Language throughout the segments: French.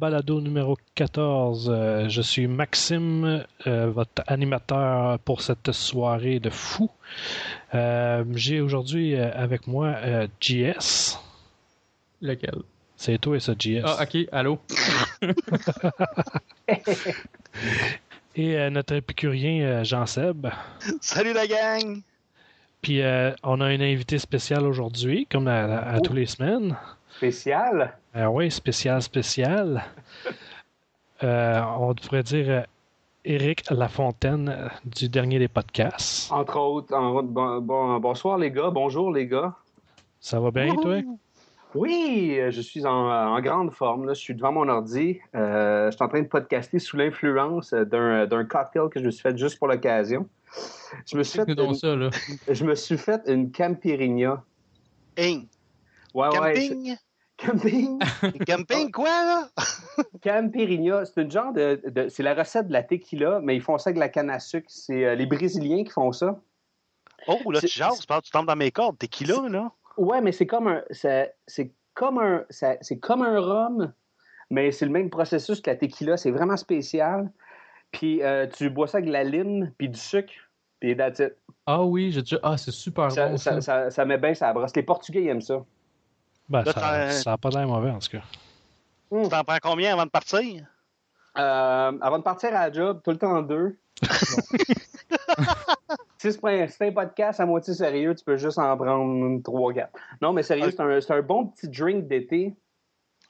Balado numéro 14. Euh, je suis Maxime, euh, votre animateur pour cette soirée de fou. Euh, J'ai aujourd'hui avec moi euh, JS. Lequel? C'est toi et ça, JS. Ah, ok, allô? Et euh, notre épicurien euh, Jean-Seb. Salut la gang! Puis euh, on a un invité spécial aujourd'hui, comme à, à, à Oh. tous les semaines. Spécial. Euh, oui, spécial, spécial. Euh, on devrait dire euh, Éric Lafontaine euh, du dernier des podcasts. Entre autres, en- bon- bon- bonsoir les gars, bonjour les gars. Ça va bien, toi? Oui, euh, je suis en, en grande forme. Là. Je suis devant mon ordi. Euh, je suis en train de podcaster sous l'influence euh, d'un d'un cocktail que je me suis fait juste pour l'occasion. Je me suis fait une, ça, là. je me suis fait une Campirigna. Hey, Ouais, ouais, camping? Camping? camping quoi, là? Campirigna, c'est une genre de, de- c'est la recette de la tequila, mais ils font ça avec la canne à sucre. C'est euh, les Brésiliens qui font ça. Oh, là, tu jases, parles, tu tombes dans mes cordes. T'es qui là? Ouais, mais c'est comme un, ça- c'est comme un, ça- c'est comme un rhum, mais c'est le même processus que la tequila. C'est vraiment spécial. Puis euh, tu bois ça avec de la lime puis du sucre, puis that's it. Ah oui, j'ai déjà. Ah, c'est super Ça, bon. ça, Ça. ça- ça met bien ça brosse. Les Portugais ils aiment ça. Ben, Là, ça t'as- ça a pas l'air mauvais, en tout cas. Tu t'en prends combien avant de partir? Euh, avant de partir à la job, tout le temps deux. si c'est un, podcast à moitié sérieux, tu peux juste en prendre trois, quatre. Non, mais sérieux, c'est un, c'est un bon petit drink d'été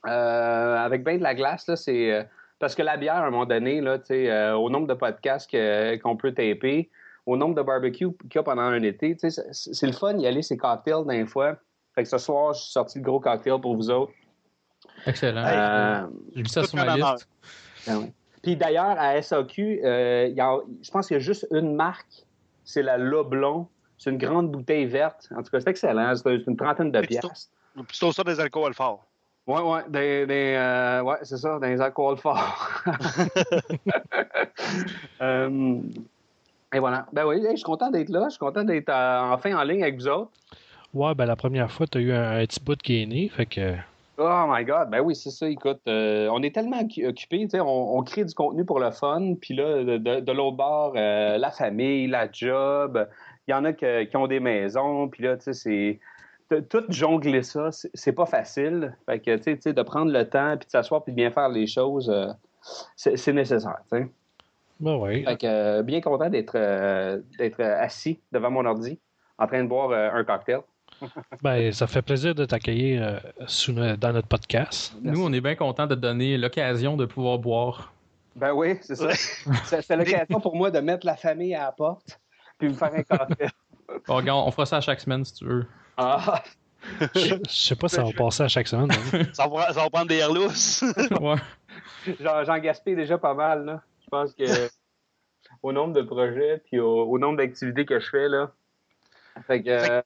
euh, avec bien de la glace. Là, c'est, euh, parce que la bière, à un moment donné, là, euh, au nombre de podcasts que- qu'on peut taper, au nombre de barbecues qu'il y a pendant un été, tu sais, c'est, c'est le fun d'y aller, ces cocktails d'un fois. Fait que ce soir, je suis sorti le gros cocktail pour vous autres. Excellent. Euh, j'ai mis ça sur ma liste. oui. Puis d'ailleurs, à SAQ, euh, il y a- je pense qu'il y a juste une marque, c'est la Loblon. C'est une grande bouteille verte. En tout cas, c'est excellent. C'est une trentaine de piastres. Plutôt ça des alcools forts. Ouais, ouais, des, des, euh, ouais, c'est ça, des alcools forts. Euh, et voilà. Ben oui, je suis content d'être là. Je suis content d'être euh, enfin en ligne avec vous autres. Ouais, ben la première fois, tu as eu un, un petit bout qui est né, fait que. Oh my God, ben oui, c'est ça. Écoute, euh, on est tellement occu- occupés, on, on crée du contenu pour le fun, puis là, de, l'autre bord, euh, la famille, la job, il y en a que- qui ont des maisons, puis là, tu sais, c'est tout jongler ça, c'est pas facile. Fait que, tu sais, de prendre le temps, puis de s'asseoir, puis de bien faire les choses, euh, c'est nécessaire, tu sais. Ben oui. Fait que, euh, bien content d'être euh, d'être assis devant mon ordi, en train de boire un cocktail. Ben, ça fait plaisir de t'accueillir euh, sous dans notre podcast. Nous, on est bien contents de te donner l'occasion de pouvoir boire. Ben oui, c'est ça. Ouais. C'est l'occasion pour moi de mettre la famille à la porte puis me faire un. Bon, regarde, on fera ça à chaque semaine si tu veux. Ah, Je je sais pas si ça va passer à chaque semaine. hein. Ça va, ça va prendre des airs lousses. Ouais. j'en j'en gaspille déjà pas mal. Là. Je pense que au nombre de projets puis au, au nombre d'activités que je fais, là. Fait que, euh,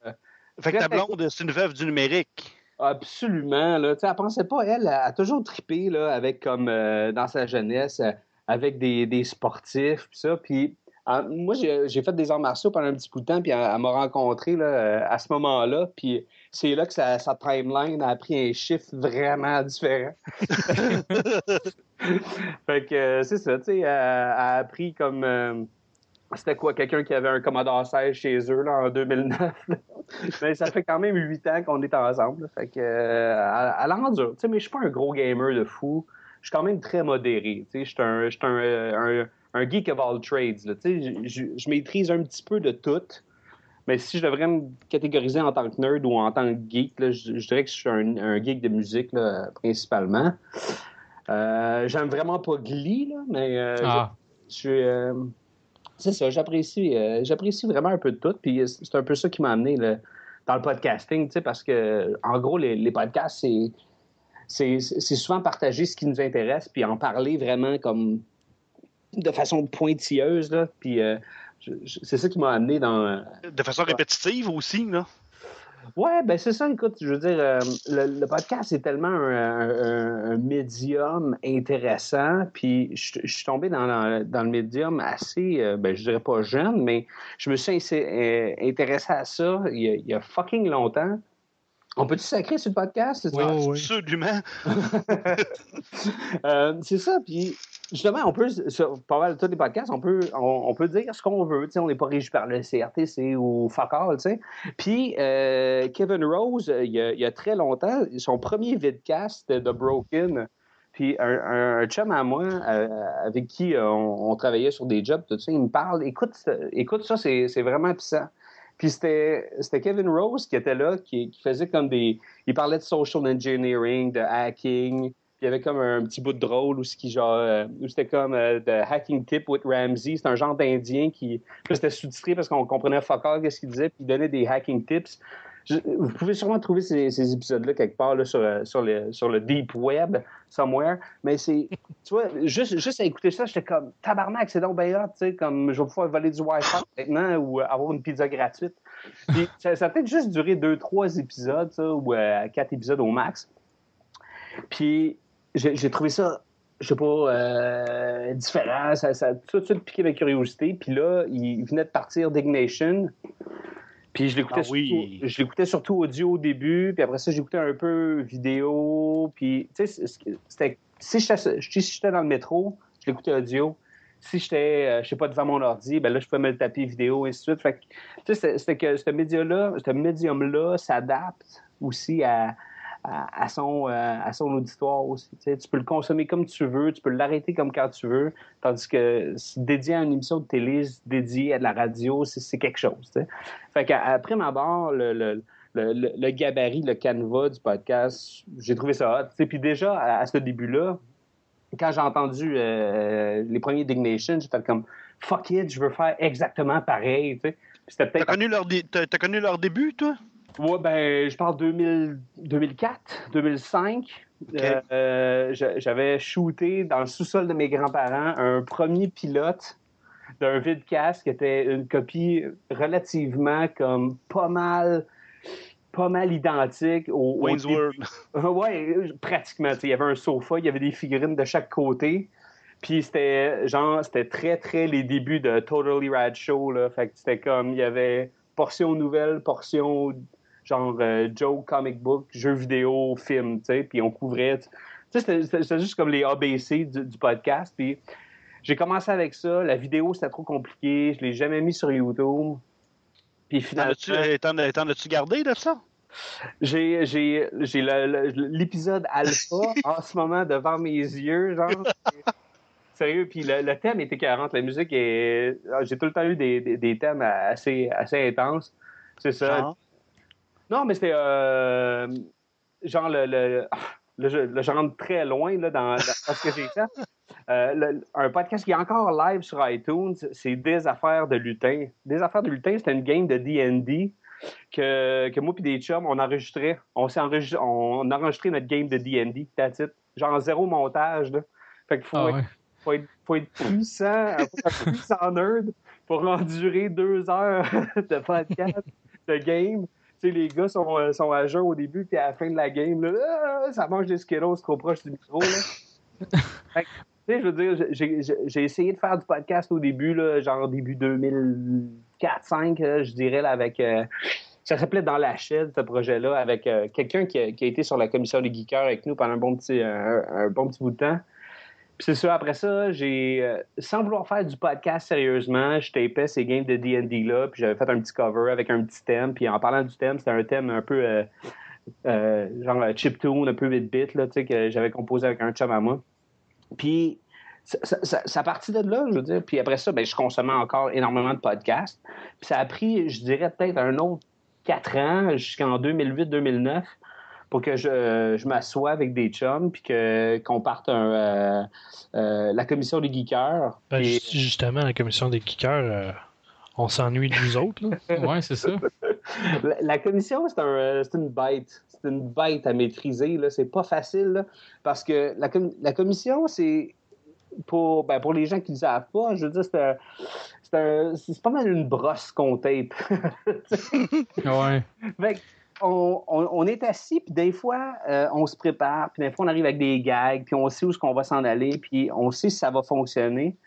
fait que ta blonde, c'est une veuve du numérique. absolument, là. Tu sais, elle pensait pas, elle, a toujours trippé, là, avec comme euh, dans sa jeunesse, euh, avec des, des sportifs, puis ça. Puis moi, j'ai fait des arts martiaux pendant un petit bout de temps, puis elle, elle m'a rencontré là, euh, à ce moment-là. Puis c'est là que sa, sa timeline a pris un chiffre vraiment différent. fait que c'est ça, tu sais, elle, elle a appris comme. euh, c'était quoi, quelqu'un qui avait un Commodore 16 chez eux là, en 2009. mais ça fait quand même huit ans qu'on est ensemble. là. Fait que, euh, elle, elle endure. Tu sais, mais je suis pas un gros gamer de fou. Je suis quand même très modéré. Tu sais, je suis un, euh, un, un geek of all trades. là. Tu sais, je, maîtrise un petit peu de tout. Mais si je devrais me catégoriser en tant que nerd ou en tant que geek, là, je, je dirais que je suis un, un geek de musique là, principalement. Euh, J'aime vraiment pas Glee, là, mais euh, Ah, je suis. C'est ça, j'apprécie, euh, j'apprécie vraiment un peu de tout. Puis c'est un peu ça qui m'a amené là, dans le podcasting, tu sais, parce que, en gros, les, les podcasts, c'est, c'est, c'est souvent partager ce qui nous intéresse, puis en parler vraiment comme de façon pointilleuse, là. Puis euh, c'est ça qui m'a amené dans. De façon répétitive aussi, là. Ouais, ben c'est ça, écoute, je veux dire, euh, le, le podcast est tellement un, un- un médium intéressant, puis je, je suis tombé dans, dans- dans le médium assez, euh, ben je dirais pas jeune, mais je me suis euh, intéressé à ça il y, a, il y a fucking longtemps. On peut-tu sacrer sur le podcast? Oui, oui, oui. Absolument. Euh, c'est ça, puis justement, on peut, sur pas mal tous les podcasts, on peut, on, peut dire ce qu'on veut, on n'est pas régi par le CRTC ou sais. Puis euh, Kevin Rose, il y, a, il y a très longtemps, son premier vidcast, The Broken, puis un, un, chum à moi, euh, avec qui euh, on, on travaillait sur des jobs, tout ça, il me parle, écoute, écoute ça, c'est vraiment puissant. Puis c'était Kevin Rose qui était là, qui, qui faisait comme des... Il parlait de social engineering, de hacking, il y avait comme un petit bout de drôle où, euh, c'était comme euh, The Hacking Tip with Ramsey. C'est un genre d'Indien qui. C'était sous-titré parce qu'on comprenait fuck all qu'est-ce qu'il disait, puis il donnait des hacking tips. Vous pouvez sûrement trouver ces, épisodes-là quelque part là, sur, euh, sur, le, sur le deep web, somewhere. Mais c'est. Tu vois, juste, juste à écouter ça, j'étais comme tabarnak, c'est donc bien tu sais, comme je vais pouvoir voler du Wi-Fi maintenant ou avoir une pizza gratuite. Puis ça, a peut-être juste duré deux, trois épisodes, ça, ou quatre épisodes au max. Puis j'ai trouvé ça, je sais pas, euh, différent. Ça, ça a tout de suite piqué ma curiosité. Puis là, il venait de partir d'Ignation. Puis je l'écoutais Ah oui. surtout, je l'écoutais surtout audio au début, puis après ça, j'écoutais un peu vidéo. Puis, tu sais, c'était, si j'étais, si dans le métro, je l'écoutais audio. Si j'étais, euh, je sais pas, devant mon ordi, ben là, je pouvais me le taper vidéo, et ainsi de suite. Fait que, tu sais, c'était- c'était que ce média-là, ce médium-là s'adapte aussi à, à, son, euh, à son auditoire aussi. Tu peux le consommer comme tu veux, tu peux l'arrêter comme quand tu veux, tandis que dédié à une émission de télé, dédié à de la radio, c'est quelque chose. tu sais. Fait qu'après ma barre, le, le, le, gabarit, le canevas du podcast, j'ai trouvé ça hot. Puis déjà, à, ce début-là, quand j'ai entendu euh, les premiers Dignation, j'étais comme fuck it, je veux faire exactement pareil. T'as connu, leur t'as connu leur début, toi? Ouais, ben, je parle 2000, 2004, 2005. Ok. Euh, euh, j'a- J'avais shooté dans le sous-sol de mes grands-parents un premier pilote d'un vidcast qui était une copie relativement comme pas mal pas mal identique au, au. World. Ouais, pratiquement. Il y avait un sofa, il y avait des figurines de chaque côté. Puis c'était genre, c'était très, très les débuts de Totally Rad Show. Là. Fait que c'était comme, il y avait portion nouvelle, portion genre euh, Joe comic book, jeux vidéo, film, tu sais. Puis on couvrait. Tu sais, c'était- juste comme les ABC du, du podcast. Puis j'ai commencé avec ça. La vidéo, c'était trop compliqué. Je l'ai jamais mis sur YouTube. Puis finalement. euh, t'en as- t'en as-tu gardé de ça? J'ai, l'épisode alpha en ce moment devant mes yeux, genre. Sérieux, puis le, le thème est écœurant. La musique est. ah, J'ai tout le temps eu des, des, des thèmes assez, assez intenses. C'est ça. Non, mais c'était. euh, genre, le, le, là, je, rentre très loin là, dans, dans ce que j'ai fait. Euh, le- un podcast qui est encore live sur iTunes, c'est Des Affaires de lutin. Des Affaires de lutin, c'était une game de D&D que, que moi et des chums, on enregistrait. On, s'est enregistré, on a enregistré notre game de D&D, that's it. Genre zéro montage, là. Fait qu'il faut, Ah ouais. faut, être, faut être puissant, faut être un puissant nerd pour endurer deux heures de podcast, de game. Les gars sont, euh, sont à jeun au début, puis à la fin de la game, là, ah, ça mange des Skittles trop proche du micro, là. Fait je veux dire, j'ai- essayé de faire du podcast au début, là, genre début 2004-2005, je dirais, là, avec... euh, ça s'appelait Dans la chaîne, ce projet-là, avec euh, quelqu'un qui, a- qui a été sur la commission des geekers avec nous pendant un bon petit, un, un bon petit bout de temps. Puis c'est ça, après ça, j'ai, euh, sans vouloir faire du podcast sérieusement, je tapais ces games de D&D-là, puis j'avais fait un petit cover avec un petit thème, puis en parlant du thème, c'était un thème un peu, euh, euh, genre euh, chiptune, un peu bit-bit, là, tu sais, que j'avais composé avec un chum à moi. Puis ça, ça, ça, ça a parti de là, je veux dire. Puis après ça, ben, je consommais encore énormément de podcasts. Puis ça a pris, je dirais, peut-être un autre quatre ans, jusqu'en 2008-2009, pour que je, je m'assoie avec des chums, puis que, qu'on parte un, euh, euh, la commission des geekers. Ben, justement, la commission des euh, on s'ennuie de nous autres. là. Ouais, c'est ça. La, la commission, c'est un, euh, c'est une bête. C'est une bête à maîtriser. Là. C'est pas facile. là, parce que la, com- la commission, c'est pour, ben, pour les gens qui ne savent pas, je veux dire, c'est, un- c'est, un- c'est pas mal une brosse qu'on tape. Ouais. Fait on, est assis, puis des fois, euh, on se prépare, puis des fois, on arrive avec des gags, puis on sait où est-ce qu'on va s'en aller, puis on sait si ça va fonctionner.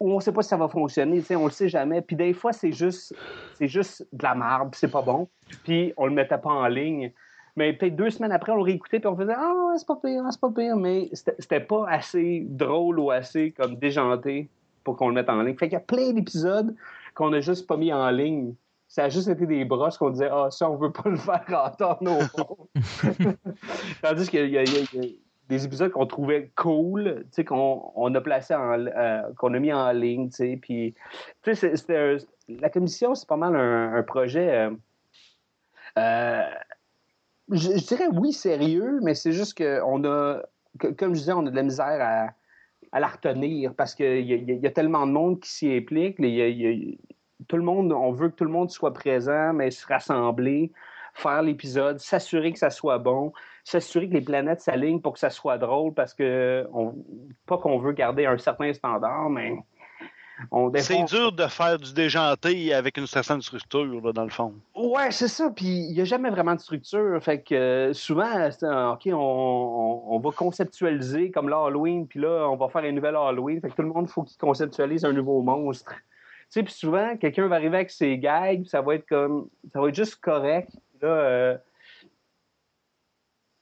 Ou on sait pas si ça va fonctionner, on le sait jamais. Puis des fois, c'est juste, juste de la marbre, puis c'est pas bon. Puis on le mettait pas en ligne. Mais peut-être deux semaines après, on le réécoutait, puis on faisait Ah, c'est pas pire, c'est pas pire. Mais c'était pas assez drôle ou assez comme déjanté pour qu'on le mette en ligne. Fait qu'il y a plein d'épisodes qu'on a juste pas mis en ligne. Ça a juste été des brosses qu'on disait Ah, ça, on veut pas le faire entendre au fond. Tandis qu'il y, y a- il y a des épisodes qu'on trouvait cool, tu sais, qu'on on a placé en, euh, qu'on a mis en ligne, tu sais, puis, tu sais, la commission, c'est pas mal un, un projet, euh, euh, je, je dirais oui, sérieux, mais c'est juste qu'on a, que- comme je disais, on a de la misère à, à la retenir parce qu'il y, y a tellement de monde qui s'y implique, il y a- il y a- tout le monde, on veut que tout le monde soit présent, mais se rassembler, faire l'épisode, s'assurer que ça soit bon, s'assurer que les planètes s'alignent pour que ça soit drôle parce que on, pas qu'on veut garder un certain standard, mais on C'est dur de faire du déjanté avec une certaine structure, là, dans le fond. Ouais, c'est ça. Puis il n'y a jamais vraiment de structure. Fait que euh, souvent, un, OK, on, on- on va conceptualiser comme l'Halloween, puis là, on va faire un nouvel Halloween. Fait que tout le monde, faut qu'il conceptualise un nouveau monstre. Tu sais, puis souvent, quelqu'un va arriver avec ses gags, puis ça va être comme. Ça va être juste correct. Là, euh,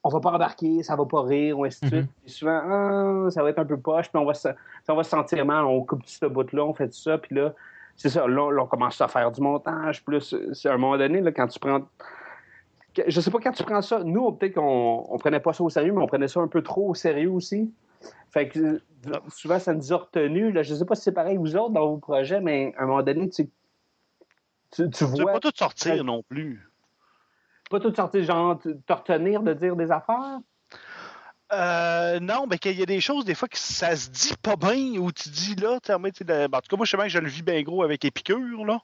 on va pas embarquer, ça va pas rire, ou ainsi de suite. Mhm. Puis souvent, ah, ça va être un peu poche, puis on va se, on va se sentir mal, on coupe tout ce bout-là, on fait tout ça, puis là, c'est ça, là, on commence à faire du montage, plus, c'est à un moment donné, là, quand tu prends... Je sais pas quand tu prends ça, nous, peut-être qu'on on prenait pas ça au sérieux, mais on prenait ça un peu trop au sérieux aussi. Fait que euh, souvent, ça nous a retenu. Là, je sais pas si c'est pareil vous autres dans vos projets, mais à un moment donné, tu, tu, tu Tu veux vois pas tout sortir non plus. pas tout sortir, genre, te te retenir de dire des affaires? Euh, non, mais qu'il y a des choses, des fois, que ça se dit pas bien, ou tu dis là, tu tu en tout cas, moi, je sais bien que je le vis bien gros avec Épicure, là.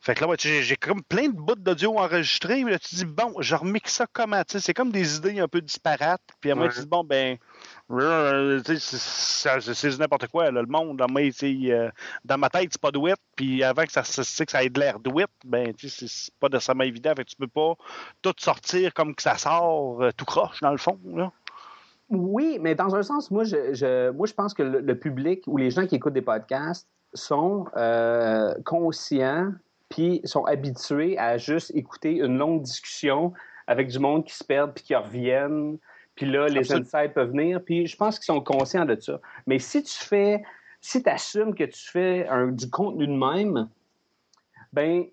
Fait que là, moi, tu sais, j'ai comme plein de bouts d'audio enregistrés, mais là, tu dis, bon, je remixe ça comment, tu sais, c'est comme des idées un peu disparates, puis à moi, Ouais. tu dis, bon, ben, euh, tu c'est- ça- c'est n'importe quoi, le monde, sais, euh, dans ma tête, c'est pas douette, puis avant que ça, ça ait de l'air douette, ben, c'est- pas nécessairement évident, fait que tu peux pas tout sortir comme que ça sort euh, tout croche, dans le fond, là. Oui, mais dans un sens, moi, je, je- moi, je pense que le, public ou les gens qui écoutent des podcasts sont euh, conscients puis sont habitués à juste écouter une longue discussion avec du monde qui se perd puis qui reviennent. Puis là, les Absolument. insights peuvent venir. Puis je pense qu'ils sont conscients de ça. Mais si tu fais, si tu assumes que tu fais un- du contenu de même, ben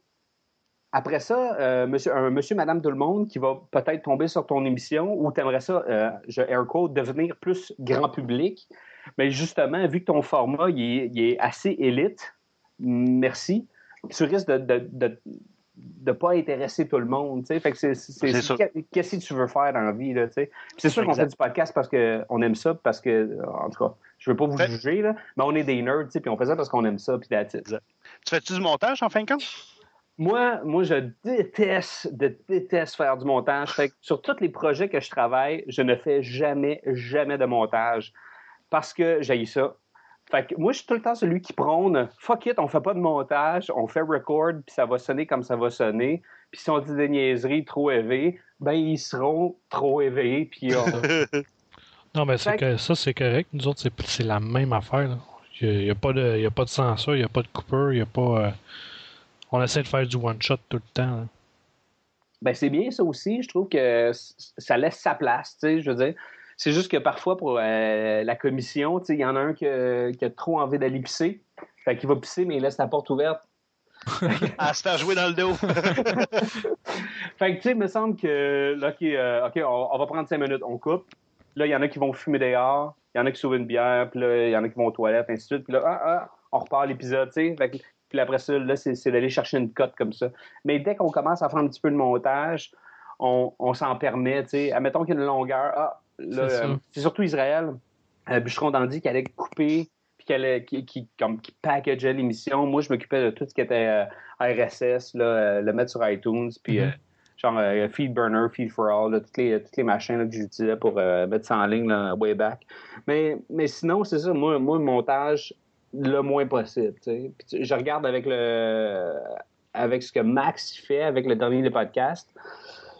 après ça, euh, monsieur, un monsieur, madame, tout le monde qui va peut-être tomber sur ton émission ou tu aimerais ça, euh, je air quote, devenir plus grand public. Mais justement, vu que ton format il est, il est assez élite, merci, tu risques de de, de, de pas intéresser tout le monde. tu sais. Fait que c'est, qu'est-ce que tu veux faire dans la vie? Là, tu sais. Puis c'est sûr qu'on fait du podcast parce qu'on aime ça, parce que, en tout cas, je veux pas vous Fait- juger, là, mais on est des nerds, tu sais, puis on fait ça parce qu'on aime ça, puis that's it. Tu fais-tu du montage en fin de compte? Moi, moi, je déteste, de, déteste faire du montage. Fait que sur tous les projets que je travaille, je ne fais jamais, jamais de montage parce que j'ai ça. Fait que moi, je suis tout le temps celui qui prône fuck it, on fait pas de montage, on fait record, puis ça va sonner comme ça va sonner. Puis si on dit des niaiseries trop élevées, ben ils seront trop éveillés, puis on- Non, mais c'est que ça, c'est correct. Nous autres, c'est c'est la même affaire. là. Il n'y a, pas de- il y a pas de censure, il n'y a pas de coupeur, il y a pas. euh, On essaie de faire du one-shot tout le temps. là. Ben, c'est bien ça aussi. Je trouve que ça laisse sa place, tu sais, je veux dire. C'est juste que parfois, pour euh, la commission, tu sais, il y en a un qui, a- qui a trop envie d'aller pisser. Fait qu'il va pisser, mais il laisse la porte ouverte. À se faire jouer dans le dos. Fait que, tu sais, il me semble que, là, OK, euh, OK, on, on va prendre cinq minutes, on coupe. Là, il y en a qui vont fumer dehors, il y en a qui sauvent une bière, puis là, il y en a qui vont aux toilettes, ainsi de suite. Puis là, ah, ah, on repart l'épisode, tu sais. Puis après ça, là, c'est d'aller chercher une cote comme ça. Mais dès qu'on commence à faire un petit peu de montage, on, on s'en permet, tu sais. Admettons qu'il y a une longueur. Ah, C'est euh, c'est surtout Israël. Euh, Bûcheron Dandy qui allait couper, puis qui, qui, comme, qui packageait l'émission. Moi, je m'occupais de tout ce qui était euh, RSS, là, le mettre sur iTunes, puis Mhm. euh, genre euh, Feedburner, Feed for All, là, toutes, les, toutes les machins là, que j'utilisais pour euh, mettre ça en ligne là, way back. Mais, mais sinon, c'est ça, moi, moi, le montage, le moins possible. Puis je regarde avec le avec ce que Max fait avec le dernier des podcasts.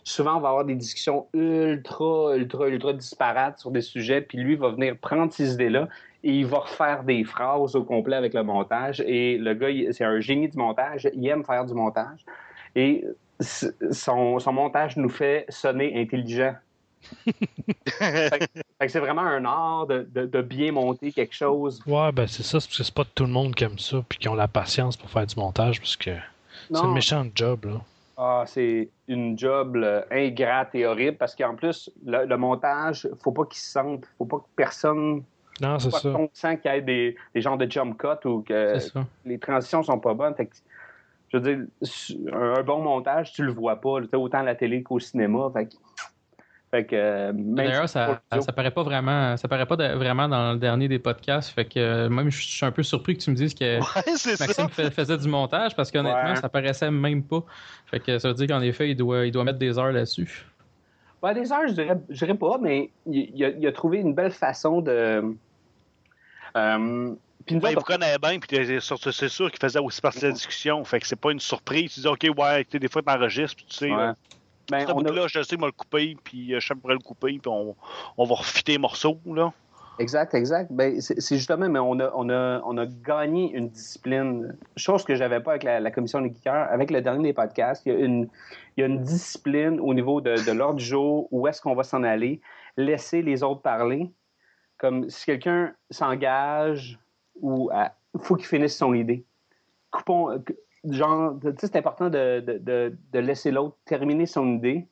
Souvent, on va avoir des discussions ultra, ultra, ultra disparates sur des sujets, puis lui va venir prendre ces idées-là et il va refaire des phrases au complet avec le montage. Et le gars, c'est un génie du montage, il aime faire du montage. Et son, son montage nous fait sonner intelligent. Fait que- fait que c'est vraiment un art de, de- de bien monter quelque chose. Ouais, ben c'est ça, c'est parce que c'est pas tout le monde qui aime ça, puis qui ont la patience pour faire du montage, parce que c'est Non. une méchante job, là. Ah, c'est une job là, ingrate et horrible parce qu'en plus, le, le montage, faut pas qu'il se sente, faut pas que personne, Non, c'est ça. qu'on sent qu'il y ait des, des genres de jump cut ou que les transitions sont pas bonnes. Fait que, je veux dire, un, un bon montage, tu le vois pas, autant à la télé qu'au cinéma. Fait que, fait que, euh, même D'ailleurs, ça, ça paraît pas vraiment, ça paraît pas de- vraiment dans le dernier des podcasts. Fait que euh, même je suis un peu surpris que tu me dises que Ouais, c'est ça. Maxime fais- faisait du montage parce qu'honnêtement, Ouais. ça paraissait même pas. Fait que ça veut dire qu'en effet, il doit, il doit mettre des heures là-dessus. Ouais, des heures, je dirais, je dirais pas, mais il, il a, il a trouvé une belle façon de. Euh, puis il autres, vous connaît bien, puis c'est sûr qu'il faisait aussi partie de la discussion. Fait que c'est pas une surprise. Tu dis, OK, ouais, tu des fois, t'enregistres, puis tu sais, ouais. Ben, ce on a- bout-là, je sais, moi, le couper, puis euh, je pourrais le couper, puis on, on va refitter les morceaux, là. Exact, exact. Ben, c'est justement, mais on a, on, a, on a gagné une discipline, chose que j'avais pas avec la, la commission des geekers. Avec le dernier des podcasts, il y a une, il y a une discipline au niveau de, de l'ordre du jour, où est-ce qu'on va s'en aller, laisser les autres parler. Comme si quelqu'un s'engage ou il faut qu'il finisse son idée. Coupons, euh, genre, tu sais, c'est important de, de, de, laisser l'autre terminer son idée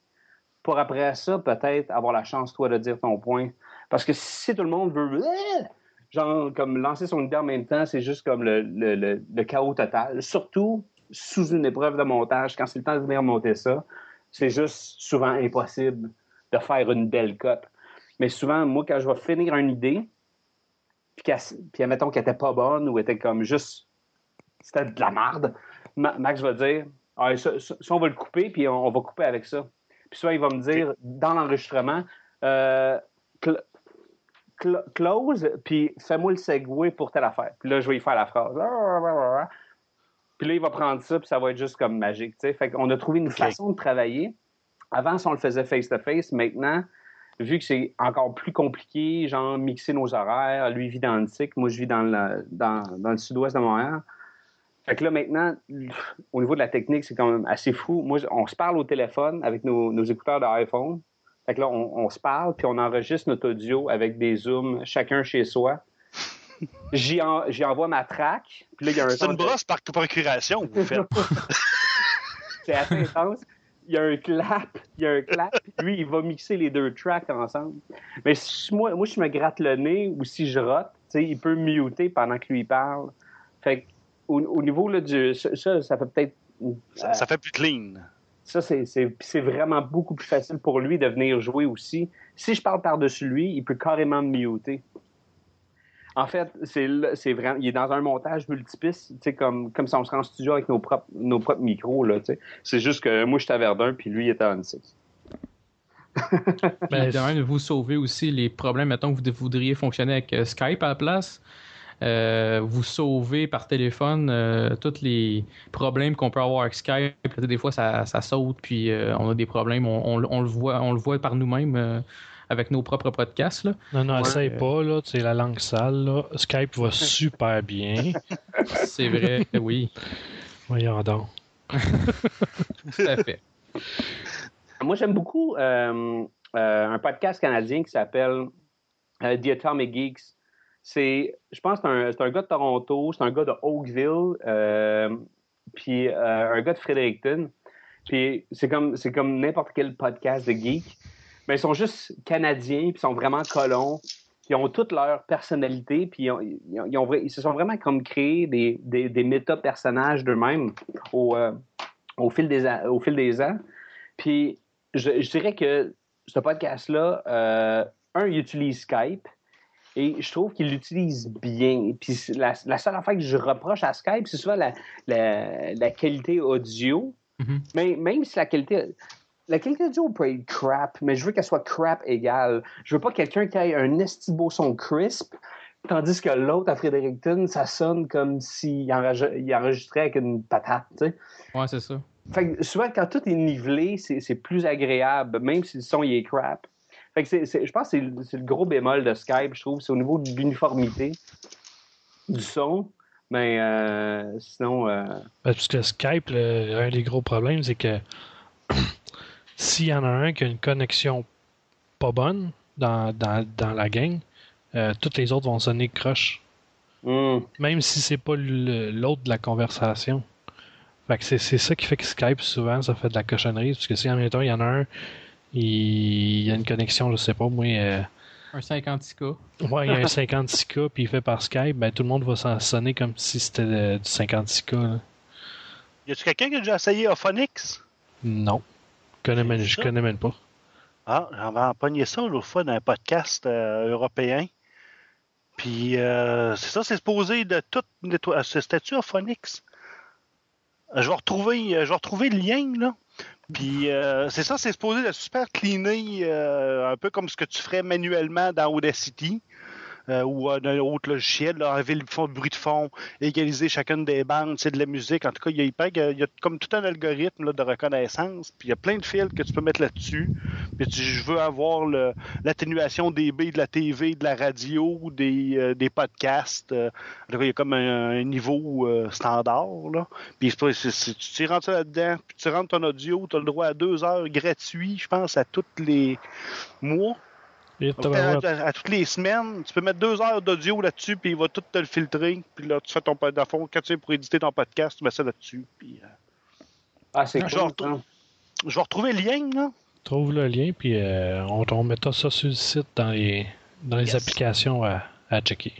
pour après ça, peut-être avoir la chance, toi, de dire ton point. Parce que si tout le monde veut, euh, genre, comme lancer son idée en même temps, c'est juste comme le, chaos total. Surtout sous une épreuve de montage, quand c'est le temps de venir monter ça, c'est juste souvent impossible de faire une belle cote. Mais souvent, moi, quand je vais finir une idée, puis, puis admettons qu'elle était pas bonne ou était comme juste, c'était de la merde, Ma- Max va dire, ah, ça, on va le couper, puis on, on va couper avec ça. Puis soit il va me dire, dans l'enregistrement, euh, cl- cl- close, puis fais-moi le segway pour telle affaire. Puis là, je vais y faire la phrase. Puis là, il va prendre ça, puis ça va être juste comme magique. tu sais. Fait qu'on a trouvé une façon de travailler. Avant, si on le faisait face-to-face, maintenant, vu que c'est encore plus compliqué, genre mixer nos horaires, lui vit dans le TIC, moi je vis dans le, dans, dans le sud-ouest de Montréal. Fait que là, maintenant, au niveau de la technique, c'est quand même assez fou. Moi, on se parle au téléphone avec nos, nos écouteurs d'iPhone. Fait que là, on, on se parle, puis on enregistre notre audio avec des zooms, chacun chez soi. J'y en- j'y envoie ma track. Puis là, il y a un C'est une genre de- brosse par procuration que vous faites. c'est assez intense. Il y a un clap, il y a un clap, puis lui, il va mixer les deux tracks ensemble. Mais si moi, moi, je me gratte le nez ou si je rote, tu sais, il peut muter pendant que lui parle. Fait que, au, au niveau là, du. Ça, ça, fait peut-être. ça, ça fait plus clean. Ça, c'est- c'est c'est vraiment beaucoup plus facile pour lui de venir jouer aussi. Si je parle par-dessus lui, il peut carrément me muter. En fait, c'est vraiment, il est dans un montage multipiste, tu sais, comme, comme si on serait en studio avec nos propres, nos propres micros, là, tu sais. C'est juste que moi, j'étais à Verdun, puis lui, il était à Annecy. Ben, de même, vous sauver aussi les problèmes, mettons que vous voudriez fonctionner avec euh, Skype à la place. Euh, vous sauvez par téléphone euh, tous les problèmes qu'on peut avoir avec Skype. Des fois, ça, ça saute, puis euh, on a des problèmes. On, on- on le, voit, on le voit par nous-mêmes euh, avec nos propres podcasts. Là. Non, non, Ouais. essaye pas, là. C'est la langue sale, là. Skype va super bien. C'est vrai, oui, Voyons donc. tout à fait. Moi, j'aime beaucoup euh, euh, un podcast canadien qui s'appelle euh, The Atomic Geeks. C'est, je pense que c'est un, un gars de Toronto, c'est un gars de Oakville, euh, puis euh, un gars de Fredericton. Puis c'est comme, c'est comme n'importe quel podcast de geek. Mais ils sont juste canadiens, puis ils sont vraiment colons. Ils ont toute leur personnalité, puis ils, ils se sont vraiment comme créés des, des, des méta-personnages d'eux-mêmes au, euh, au, fil des, au fil des ans. Puis je, dirais que ce podcast-là, un, il utilise Skype et je trouve qu'il l'utilise bien. Puis la, la seule affaire que je reproche à Skype, c'est souvent la, la, la qualité audio. Mhm. Mais même si la qualité. La qualité audio peut être crap, mais je veux qu'elle soit crap égale. Je veux pas quelqu'un qui ait un esti beau son crisp, tandis que l'autre à Fredericton, ça sonne comme s'il enregistrait avec une patate, tu sais. Ouais, c'est ça. Fait que souvent, quand tout est nivelé, c'est c'est plus agréable, même si le son il est crap. Fait que c'est- c'est- je pense que c'est le- gros bémol de Skype, je trouve. C'est au niveau de l'uniformité du son. Mais euh, sinon, euh, Ben, Parce que Skype, le- un des gros problèmes, c'est que s'il y en a un qui a une connexion pas bonne dans, dans, dans la gang, euh, toutes les autres vont sonner croche. Hmm. Même si c'est pas l'autre de la conversation. Fait que c'est c'est ça qui fait que Skype, souvent, ça fait de la cochonnerie. Parce que si en même temps, il y en a un, il, y a une connexion, je sais pas, moi, euh, Un 56K. ouais, il y a un 56K, puis il fait par Skype, ben tout le monde va s'en sonner comme si c'était euh, du 56K. là. Y a-tu quelqu'un qui a déjà essayé Ophonix? Non. Je connais, même, je connais même pas. Ah, j'avais empoigné ça l'autre fois dans un podcast euh, européen. Puis, euh, c'est ça, c'est supposé de tout nettoyer. C'était-tu Ophonix? Euh, Je vais retrouver, je vais retrouver le lien, là. Puis, euh, c'est ça, c'est supposé de super cleaner, euh, un peu comme ce que tu ferais manuellement dans Audacity. Euh, ou euh, d'un autre logiciel, là, enlever le fond, bruit de fond, égaliser chacune des bandes, c'est de la musique. En tout cas, il y a, il y a- comme tout un algorithme là, de reconnaissance, puis il y a plein de fils que tu peux mettre là-dessus. Puis tu- je veux avoir l'atténuation des B de la TV, de la radio, des, euh, des podcasts. euh. en tout cas, il y a comme un, niveau standard. Là. Puis c'est- tu rentres là-dedans, puis tu rentres ton audio, tu as le droit à deux heures gratuits, je pense, à tous les mois. Et À, à- à toutes les semaines, tu peux mettre deux heures d'audio là-dessus, puis il va tout te le filtrer. Puis là, tu fais ton le fond, quand tu es pour éditer ton podcast, tu mets ça là-dessus. Puis, euh, Ah, c'est cool. ça. je vais retrouver le lien, là. Trouve le lien, puis euh, on, on mettra ça sur le site dans les, dans les Yes. applications à, à checker.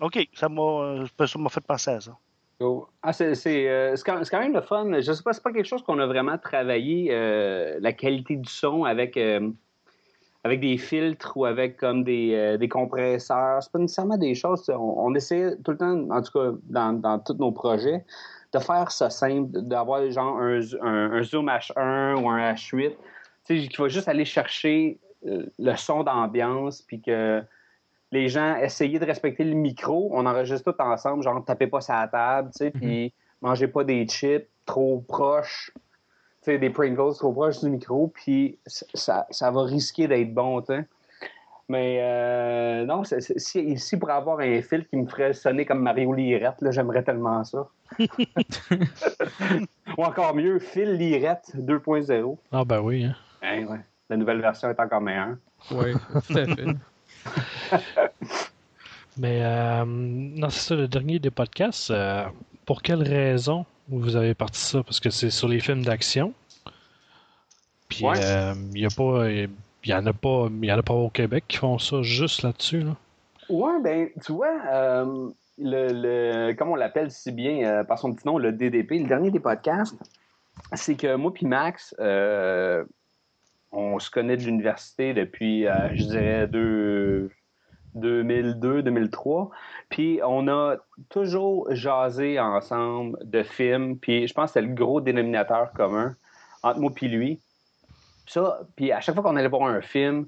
OK, ça m'a euh, ça m'a fait penser à ça. Cool. Ah, c'est c'est, euh, c'est quand, c'est quand même le fun. Je sais pas, c'est pas quelque chose qu'on a vraiment travaillé, euh, la qualité du son avec, euh, avec des filtres ou avec comme des, euh, des compresseurs. C'est pas nécessairement des choses. On, on essaie tout le temps, en tout cas dans, dans tous nos projets, de faire ça simple, d'avoir genre un, un, un Zoom H1 ou un H8, tu sais, qui va juste aller chercher euh, le son d'ambiance, puis que les gens essayaient de respecter le micro. On enregistre tout ensemble, genre tapez pas la table, tu sais, puis mangez pas des chips trop proches, sais, des Pringles trop proches du micro, puis ça, ça va risquer d'être bon, tu. Mais euh, non, c'est- c'est- si, ici, pour avoir un fil qui me ferait sonner comme Mario Lirette, là, j'aimerais tellement ça. Ou encore mieux, Phil Lirette 2.0. Ah ben oui, hein. Hein, ouais. La nouvelle version est encore meilleure. Oui, tout à fait. Mais euh, non, c'est ça, le dernier des podcasts. euh, pour quelle raison vous avez parti ça? Parce que c'est sur les films d'action. Puis Ouais. euh, il y a pas. Il y en a pas. Il y en a pas au Québec qui font ça juste là-dessus. Là. Ouais, ben, tu vois, euh, le, le, comme on l'appelle si bien euh, par son petit nom, le DDP, le dernier des podcasts, c'est que moi puis Max, euh, on se connaît de l'université depuis, euh, je dirais, deux, 2002, 2003. Puis on a toujours jasé ensemble de films. Puis je pense que c'était le gros dénominateur commun entre moi puis lui. Ça, puis à chaque fois qu'on allait voir un film,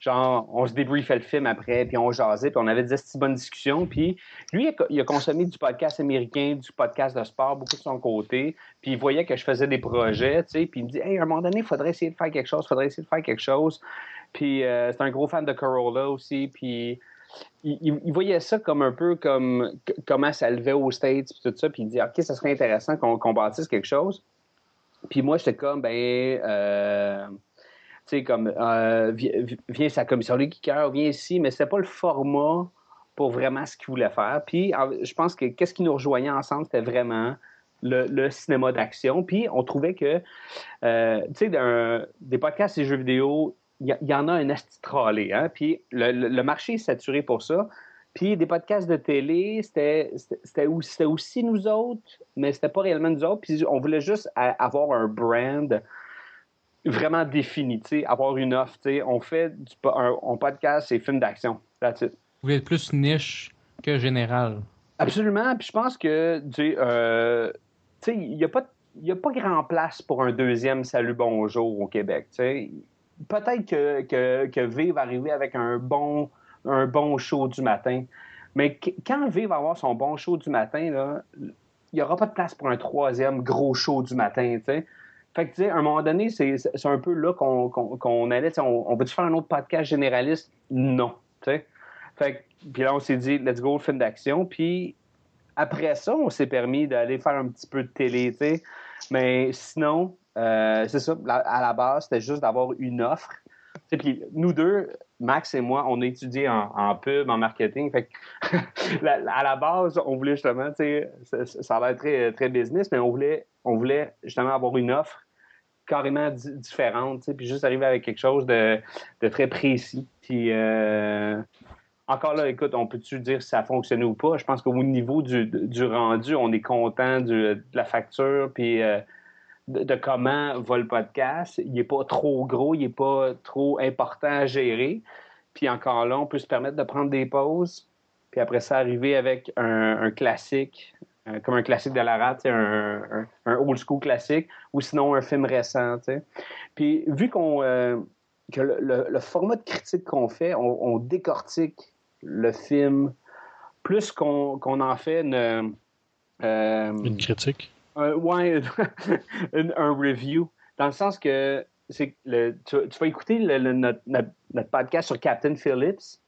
genre, on se débriefait le film après, puis on jasait, puis on avait des si bonnes discussions. Puis lui, il a, il a consommé du podcast américain, du podcast de sport, beaucoup de son côté. Puis il voyait que je faisais des projets, tu sais, puis il me dit, hey, à un moment donné, il faudrait essayer de faire quelque chose, il faudrait essayer de faire quelque chose. Puis euh, c'est un gros fan de Corolla aussi, puis il, voyait ça comme un peu comme comment ça levait aux States, puis tout ça, puis il dit, OK, ça serait intéressant qu'on qu'on bâtisse quelque chose. Puis moi, j'étais comme, ben, euh, tu sais, comme, euh, viens, sa commission des geekers, viens ici, mais c'était pas le format pour vraiment ce qu'il voulait faire. Puis je pense que qu'est-ce qui nous rejoignait ensemble, c'était vraiment le, cinéma d'action. Puis on trouvait que, euh, tu sais, des podcasts et jeux vidéo, il y, en a un asti trollé, hein? Puis le, le- le marché est saturé pour ça. Puis des podcasts de télé, c'était aussi, aussi nous autres, mais c'était pas réellement nous autres. Puis on voulait juste avoir un brand vraiment défini, avoir une offre. On fait du, un, on podcast et films d'action. That's it. Vous êtes plus niche que général. Absolument. Puis je pense que, tu sais, euh, sais, il n'y a, pas- il a pas grand place pour un deuxième Salut Bonjour au Québec. tu sais. Peut-être que, que, que V va arriver avec un bon, un bon show du matin. Mais qu- quand V va avoir son bon show du matin, là, il n'y aura pas de place pour un troisième gros show du matin. Fait que, tu sais, à un moment donné, c'est un peu là qu'on allait. On, veut-tu faire un autre podcast généraliste? Non. tu sais. Fait puis là, on s'est dit, let's go, film d'action. Puis après ça, on s'est permis d'aller faire un petit peu de télé, tu sais. Mais sinon, c'est ça, à la base, c'était juste d'avoir une offre. Puis nous deux, Max et moi, on a étudié en, pub, en marketing. Fait à la base, on voulait justement, ça, ça a l'air très, très business, mais on voulait, on voulait justement avoir une offre carrément différente, puis juste arriver avec quelque chose de, très précis. Puis euh, encore là, écoute, on peut-tu dire si ça a fonctionné ou pas? Je pense qu'au niveau du, rendu, on est content de la facture, puis euh, de, comment va le podcast. Il n'est pas trop gros, il n'est pas trop important à gérer. Puis encore là, on peut se permettre de prendre des pauses, puis après ça, arriver avec un, classique, euh, comme un classique de la rate, un, un, old school classique, ou sinon un film récent. Puis vu qu'on euh, que le, format de critique qu'on fait, on, décortique le film plus qu'on en fait une, euh, une critique? Un, ouais, un, review, dans le sens que le, tu, vas écouter le, notre, podcast sur Captain Phillips.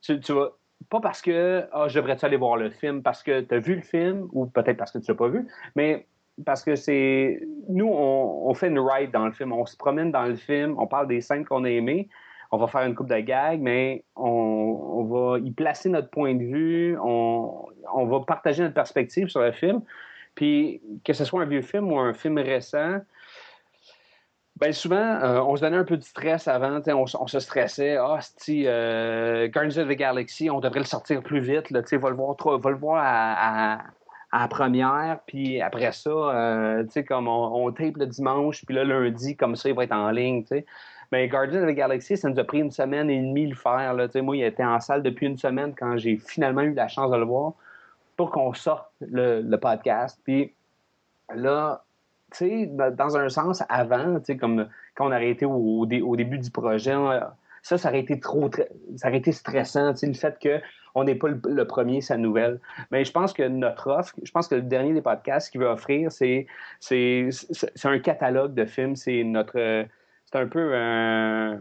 Tu, vas, pas parce que oh, je devrais aller voir le film, parce que tu as vu le film, ou peut-être parce que tu l'as pas vu, mais parce que c'est. Nous, on, fait une ride dans le film. On se promène dans le film, on parle des scènes qu'on a aimées, on va faire une coupe de gags, mais on, va y placer notre point de vue, on va partager notre perspective sur le film. Puis que ce soit un vieux film ou un film récent, ben souvent, euh, on se donnait un peu de stress avant, on, se stressait. Ah, si euh, Guardians of the Galaxy, on devrait le sortir plus vite, là, va le voir, va le voir à, première, puis après ça, euh, comme on, tape le dimanche, puis le lundi, comme ça, il va être en ligne, sais. Mais Guardians of the Galaxy, ça nous a pris une semaine et demie le faire. Là. Moi, il était en salle depuis une semaine quand j'ai finalement eu la chance de le voir qu'on sorte le, podcast. Puis là, tu sais, dans un sens, avant, tu sais, comme quand on aurait été au, début du projet, ça, ça aurait été trop, ça aurait été stressant, tu sais, le fait que on n'est pas le, premier, sa nouvelle. Mais je pense que notre offre, je pense que le dernier des podcasts qu'il veut offrir, c'est, c'est un catalogue de films, c'est notre, c'est un peu un,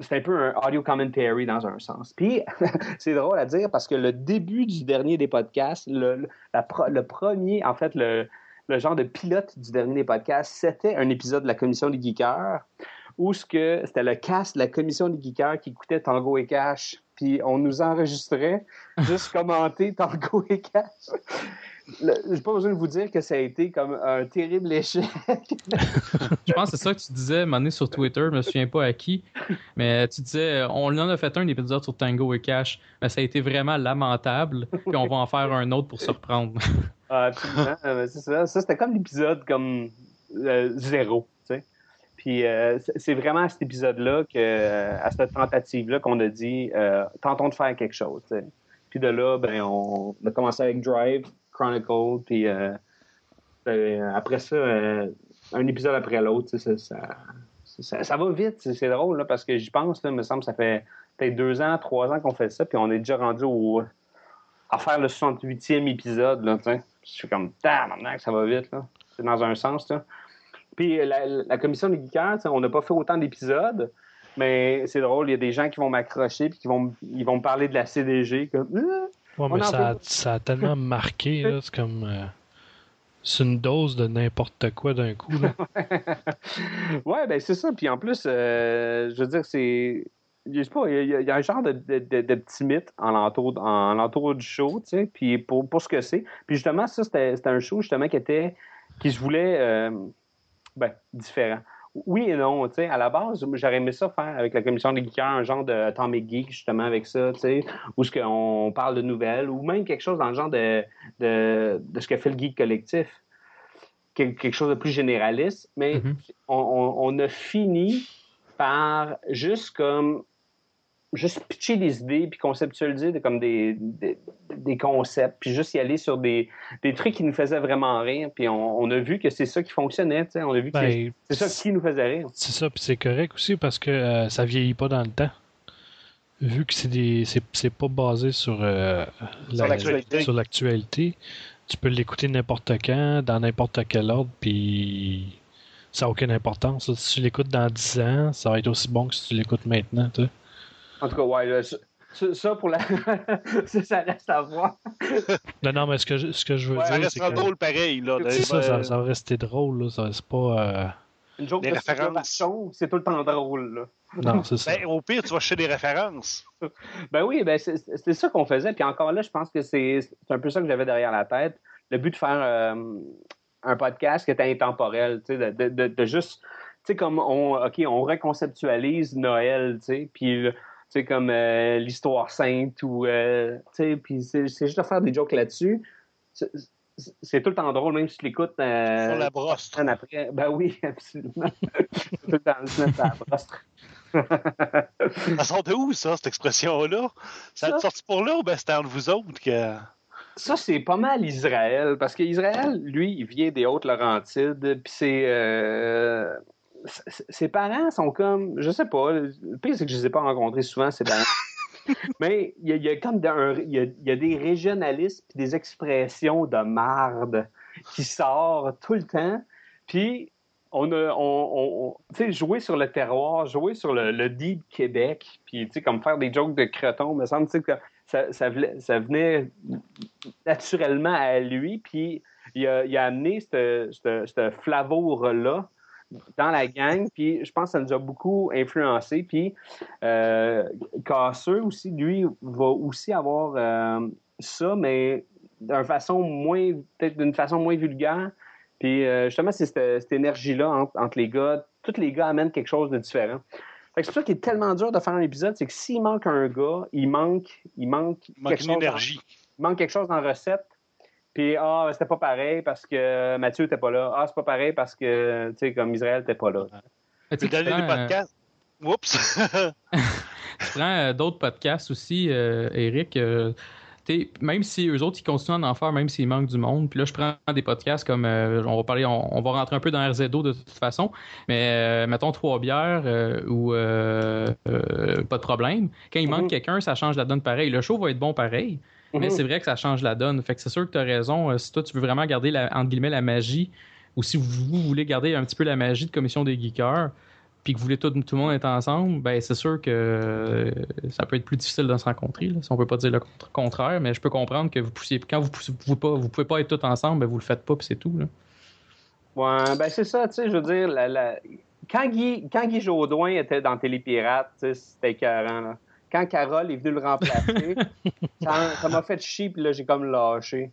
c'est un peu un audio commentary dans un sens. Puis, c'est drôle à dire parce que le début du dernier des podcasts, le, le premier, en fait, le, le, genre de pilote du dernier des podcasts, c'était un épisode de la Commission des Geekers où c'était le cast de la Commission des Geekers qui écoutait Tango et Cash. Puis, on nous enregistrait juste commenter Tango et Cash. J'ai pas besoin de vous dire que ça a été comme un terrible échec. je pense que c'est ça que tu disais, mané sur Twitter, je me souviens pas à qui, mais tu disais, on en a fait un épisode sur Tango et Cash, mais ça a été vraiment lamentable, puis on va en faire un autre pour se reprendre. ah, absolument, c'est ça. Ça, c'était comme l'épisode comme euh, zéro, tu sais. Puis euh, c'est vraiment à cet épisode-là, que, à cette tentative-là, qu'on a dit, euh, tentons de faire quelque chose, tu sais. Puis de là, ben, on a commencé avec Drive, Chronicle, puis euh, ben, après ça, euh, un épisode après l'autre, ça ça, ça, va vite, c'est drôle, là, parce que j'y pense, là, me semble, ça fait peut-être deux ans, trois ans qu'on fait ça, puis on est déjà rendu au, à faire le 68e épisode, là, Je suis comme, maintenant que ça va vite, là. C'est dans un sens, là. Puis la, commission des geekers, on n'a pas fait autant d'épisodes, mais c'est drôle, il y a des gens qui vont m'accrocher puis qui vont, ils vont me parler de la CDG comme euh, Ouais, mais ça, ça, a tellement marqué, c'est comme. Euh, c'est une dose de n'importe quoi d'un coup. Là. ouais, ben c'est ça. Puis en plus, euh, je veux dire, c'est. Je sais pas, il y, a un genre de, de, de, petit mythe en l'entour, en du show, tu sais, puis pour, pour ce que c'est. Puis justement, ça, c'était un show justement qui était. qui se voulait. Euh, ben, différent oui et non. Tu sais, à la base, j'aurais aimé ça faire avec la commission des geekers, un genre de Atomic Geek, justement, avec ça, tu sais, où ce qu'on parle de nouvelles, ou même quelque chose dans le genre de, de, ce que fait le geek collectif. quelque chose de plus généraliste. Mais mm-hmm. on, on, a fini par juste comme juste pitcher des idées puis conceptualiser comme des, des, concepts puis juste y aller sur des, des trucs qui nous faisaient vraiment rire puis on, a vu que c'est ça qui fonctionnait sais. On a vu que ben, c'est ça qui nous faisait rire. c'est ça puis c'est correct aussi parce que euh, ça vieillit pas dans le temps. Vu que c'est des c'est pas basé sur euh, sur l'actualité. tu peux l'écouter n'importe quand dans n'importe quel ordre puis ça n'a aucune importance. Si tu l'écoutes dans 10 ans ça va être aussi bon que si tu l'écoutes maintenant tu en tout cas, ouais, ça, pour la. ça reste à voir. non, non, mais ce que je, ce que je veux dire. Ça restera drôle pareil. Là, c'est ça, ça, va rester drôle. Là, ça, c'est pas. Euh, Une joke Les de références. c'est tout le temps drôle. Là. Non, c'est ça. Ben, au pire, tu vas chercher des références. Ben oui, ben c'est c'est ça qu'on faisait. Puis encore là, je pense que c'est c'est un peu ça que j'avais derrière la tête. Le but de faire euh, un podcast qui était intemporel, tu sais, de, de, de, de juste, tu sais, comme on, OK, on reconceptualise Noël, tu sais, puis, sais, comme euh, l'histoire sainte ou, euh, tu sais, puis c'est juste de faire des jokes là-dessus. C'est- tout le temps drôle, même si tu l'écoutes. euh, Sur la brosse. après. Ben oui, absolument. tout le temps, semaine, ça brosse. Ça sort de où, ça, cette expression-là? Ça a sorti pour là ou ben c'était entre vous autres que. Ça, c'est pas mal Israël, parce qu'Israël, lui, il vient des Hautes-Laurentides, puis c'est... ses parents sont comme... Je sais pas, le pire, c'est que je les ai pas rencontrés souvent, ces parents. Mais il y, a- il y a comme un- il y a, il y a des régionalistes puis des expressions de marde qui sortent tout le temps. Puis on a, on, tu sais, jouer sur le terroir, jouer sur le, le deep Québec, puis tu sais, comme faire des jokes de creton, me semble, tu sais, que ça, ça, venait- ça venait naturellement à lui, puis il a, il a amené ce flavour-là dans la gang, puis je pense que ça nous a beaucoup influencé, puis euh, Casseux aussi, lui, va aussi avoir euh, ça, mais d'une façon moins, peut-être d'une façon moins vulgaire, puis euh, justement, c'est cette, cette énergie-là entre, entre les gars, tous les gars amènent quelque chose de différent. C'est pour ça qu'il est tellement dur de faire un épisode, c'est que s'il manque un gars, il manque, il manque, Il manque quelque une chose énergie. il manque quelque chose dans la recette. Puis, ah, c'était pas pareil parce que Mathieu était pas là. Ah, c'est pas pareil parce que, tu sais, comme Israël était pas là. Tu Tu des prends, euh, podcasts? Oups! tu prends euh, d'autres podcasts aussi, euh, Eric. euh, même si eux autres, ils continuent à en faire, même s'il manque du monde. Puis là, je prends des podcasts comme, euh, on va parler, on, on va rentrer un peu dans RZO de toute façon, mais euh, mettons trois bières euh, ou euh, euh, pas de problème. Quand il manque Mhm. quelqu'un, ça change la donne pareil. Le show va être bon pareil, mais Mhm. c'est vrai que ça change la donne. Fait que c'est sûr que tu as raison. Euh, Si toi, tu veux vraiment garder, la, entre guillemets, la magie, ou si vous, vous voulez garder un petit peu la magie de Commission des Geekers, puis que vous voulez tout, tout le monde être ensemble, ben c'est sûr que euh, ça peut être plus difficile de se rencontrer. Là, si on peut pas dire le contraire, mais je peux comprendre que vous poussiez, quand vous poussez- vous, pas, vous pouvez pas être tous ensemble, ben vous le faites pas, puis c'est tout. Là. Ouais, ben c'est ça, tu sais, je veux dire, la- la- quand, Guy, quand Guy Jodoin était dans Télépirate, c'était écœurant, là. Quand Carole est venue le remplacer, ça ça m'a fait chier, puis là, j'ai comme lâché.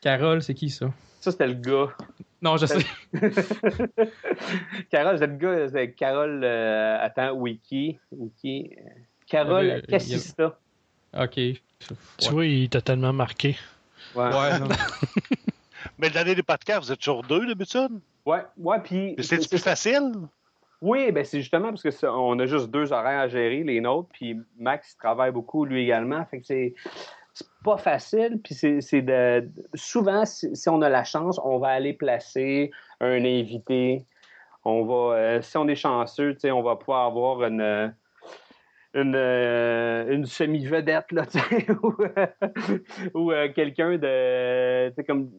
Carole, c'est qui ça? Ça, c'était le gars. Non, je sais. Carole, c'était le gars, c'était Carole, euh, attends, Wiki, Wiki, euh, Carole y avait- Cassista. ok. Tu Ouais. vois, il t'a tellement marqué. Ouais. Ouais, non. Mais l'année des podcasts, vous êtes toujours deux d'habitude? Ouais, ouais, puis. C'est plus facile? Oui, ben c'est justement parce que on a juste deux horaires à gérer, les nôtres, puis Max travaille beaucoup lui également, fait que c'est pas facile, puis c'est souvent si, on a la chance, on va aller placer un invité, on va euh, si on est chanceux, on va pouvoir avoir une une, euh, une semi-vedette, là, ou, ou, euh, quelqu'un de, comme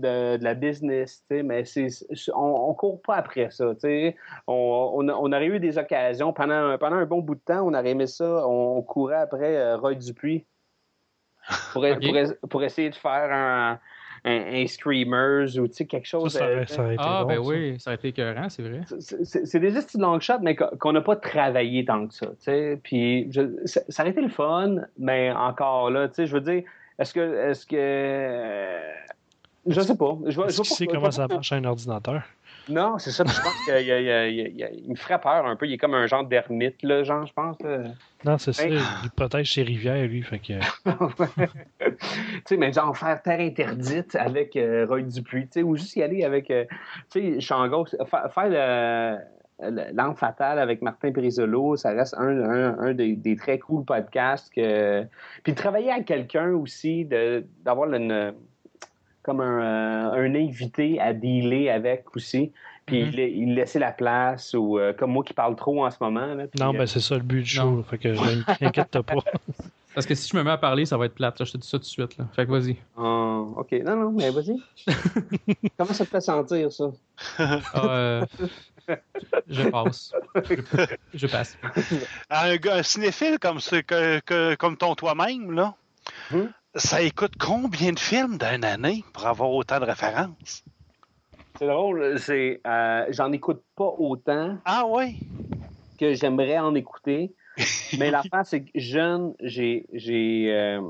de, de la business, tu sais, mais c'est, on, on court pas après ça, tu sais. On, on, a- on aurait eu des occasions, pendant, pendant un bon bout de temps, on aurait aimé ça, on, courait après euh, Roy Dupuis pour, pour, pour essayer de faire un, un, un Screamers ou, tu sais, quelque chose. ça euh, aurait, ça aurait été Ah, ben ça. oui, ça aurait été écœurant, c'est vrai. c'est- des petits long shots, mais qu'on n'a pas travaillé tant que ça. tu sais. Puis je- ça, aurait été le fun, mais encore là, tu sais, je veux dire, est-ce que. Est-ce que. Euh, Je sais pas. Je vois, je vois je comment ça marche un ordinateur? Non, c'est ça. Je pense qu'il me ferait peur un peu. Il est comme un genre d'ermite, là, genre, je pense. là. Non, c'est ça. Hey. Il protège ses rivières, lui. Fait que... tu sais, mais genre faire Terre interdite avec euh, Roy Dupuis, tu sais, ou juste y aller avec, euh, tu sais, Changos, fa- faire le- le- L'Arme fatale avec Martin Périsolo, ça reste un, un, un des, des très cool podcasts. Que... Puis travailler avec quelqu'un aussi, d'avoir une comme un, euh, un invité à dealer avec aussi, puis Mhm. il, il laisser la place, ou euh, comme moi qui parle trop en ce moment. Là, puis, Non, euh, ben c'est ça le but du Non. show. Fait que je inquiète pas. Parce que si je me mets à parler, ça va être plate. là, Je te dis ça tout de suite. Là. Fait que vas-y. ah, ok, non, non, mais vas-y. Comment ça te fait sentir, ça? Ah, euh, je passe. Je, je passe. Un, gars- un cinéphile comme, ce- que- que- comme ton toi-même, là, Hmm? Ça écoute combien de films d'une année pour avoir autant de références? C'est drôle, c'est euh, j'en écoute pas autant Ah que j'aimerais en écouter. Mais l'affaire, c'est que jeune, j'ai j'ai euh,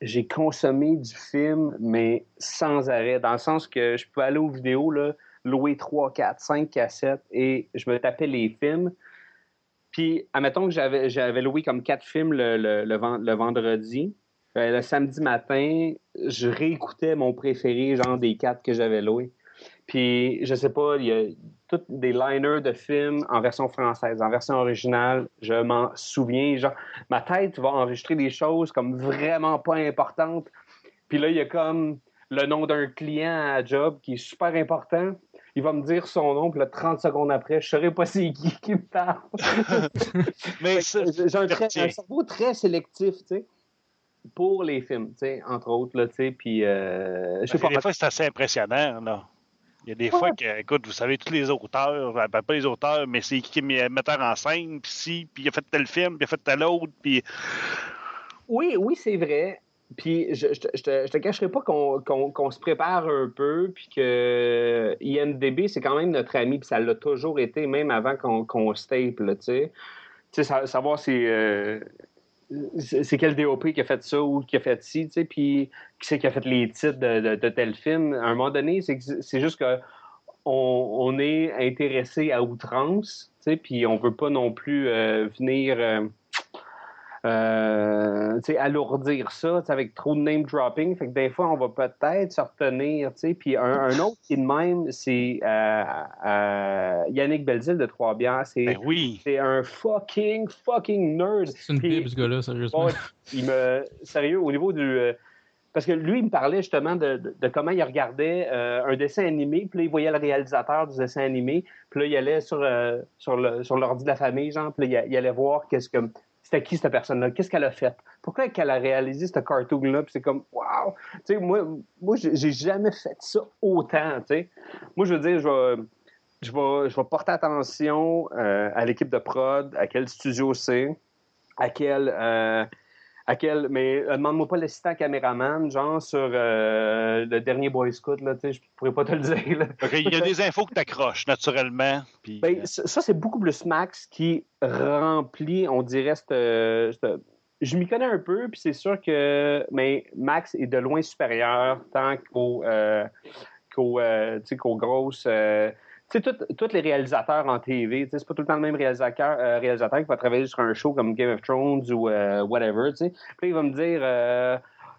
j'ai consommé du film, mais sans arrêt. Dans le sens que je peux aller aux vidéos, là, louer 3, 4, 5 cassettes et je me tapais les films. Puis, admettons que j'avais, j'avais loué comme quatre films le, le, le, ven- le vendredi. Euh, le samedi matin, je réécoutais mon préféré, genre des quatre que j'avais loués. Puis, je sais pas, il y a tous des liners de films en version française, en version originale. Je m'en souviens. Genre, ma tête va enregistrer des choses comme vraiment pas importantes. Puis là, il y a comme le nom d'un client à job qui est super important. Il va me dire son nom, puis là, 30 secondes après, je saurais pas c'est qui qui me parle. Mais J'ai un cerveau très sélectif, tu sais, pour les films, entre autres, là, puis euh, sais pas. des fois, c'est assez impressionnant, là. Il y a des fois que, écoute, vous savez, tous les auteurs, ben, pas les auteurs, mais c'est qui est metteur en scène, puis si, puis il a fait tel film, puis il a fait tel autre, puis Oui, oui, c'est vrai. Puis je, je, te- je te, je te cacherai pas qu'on se prépare un peu, puis que IMDB, c'est quand même notre ami, puis ça l'a toujours été, même avant qu'on qu'on se tape, tu sais. Tu sais, sa- savoir c'est... euh, c'est quel DOP qui a fait ça ou qui a fait ci, tu sais, puis qui c'est qui a fait les titres de, tel film? À un moment donné, c'est juste que on, on est intéressé à outrance, tu sais, puis on veut pas non plus euh, venir... euh, euh, alourdir ça avec trop de name dropping. Fait que des fois, on va peut-être se retenir. Puis un, un autre qui est de même, c'est euh, euh, Yannick Belzile de Trois-Bières. C'est ben oui. c'est un fucking, fucking nerd. C'est une Puis- bible, ce gars-là, sérieusement. Il me sérieux au niveau du euh, parce que lui il me parlait justement de, de- de comment il regardait euh, un dessin animé puis là il voyait le réalisateur du dessin animé puis là il allait sur euh, sur le sur l'ordi de la famille genre puis là, il, il allait voir qu'est-ce que c'était qui cette personne là qu'est-ce qu'elle a fait? Pourquoi qu'elle a réalisé ce cartoon là puis c'est comme waouh tu sais moi moi j'ai jamais fait ça autant tu sais. Moi je veux dire je vais je je porter attention euh, à l'équipe de prod, à quel studio c'est, à quel. euh, à quel mais euh, demande-moi pas l'assistant caméraman, genre sur euh, le dernier Boy Scout, là, tu sais, je pourrais pas te le dire. là. Qu'il y a des infos que tu accroches naturellement. Puis, Ben, ça, ça, c'est beaucoup plus Max qui remplit, on dirait, cette, cette- je m'y connais un peu, puis c'est sûr que mais Max est de loin supérieur tant qu'au euh, euh, sais, qu'aux grosses. Tu sais, tous les réalisateurs en TV, c'est pas tout le temps le même réalisateur, euh, réalisateur qui va travailler sur un show comme Game of Thrones ou euh, whatever, tu sais. Puis il va me dire, euh,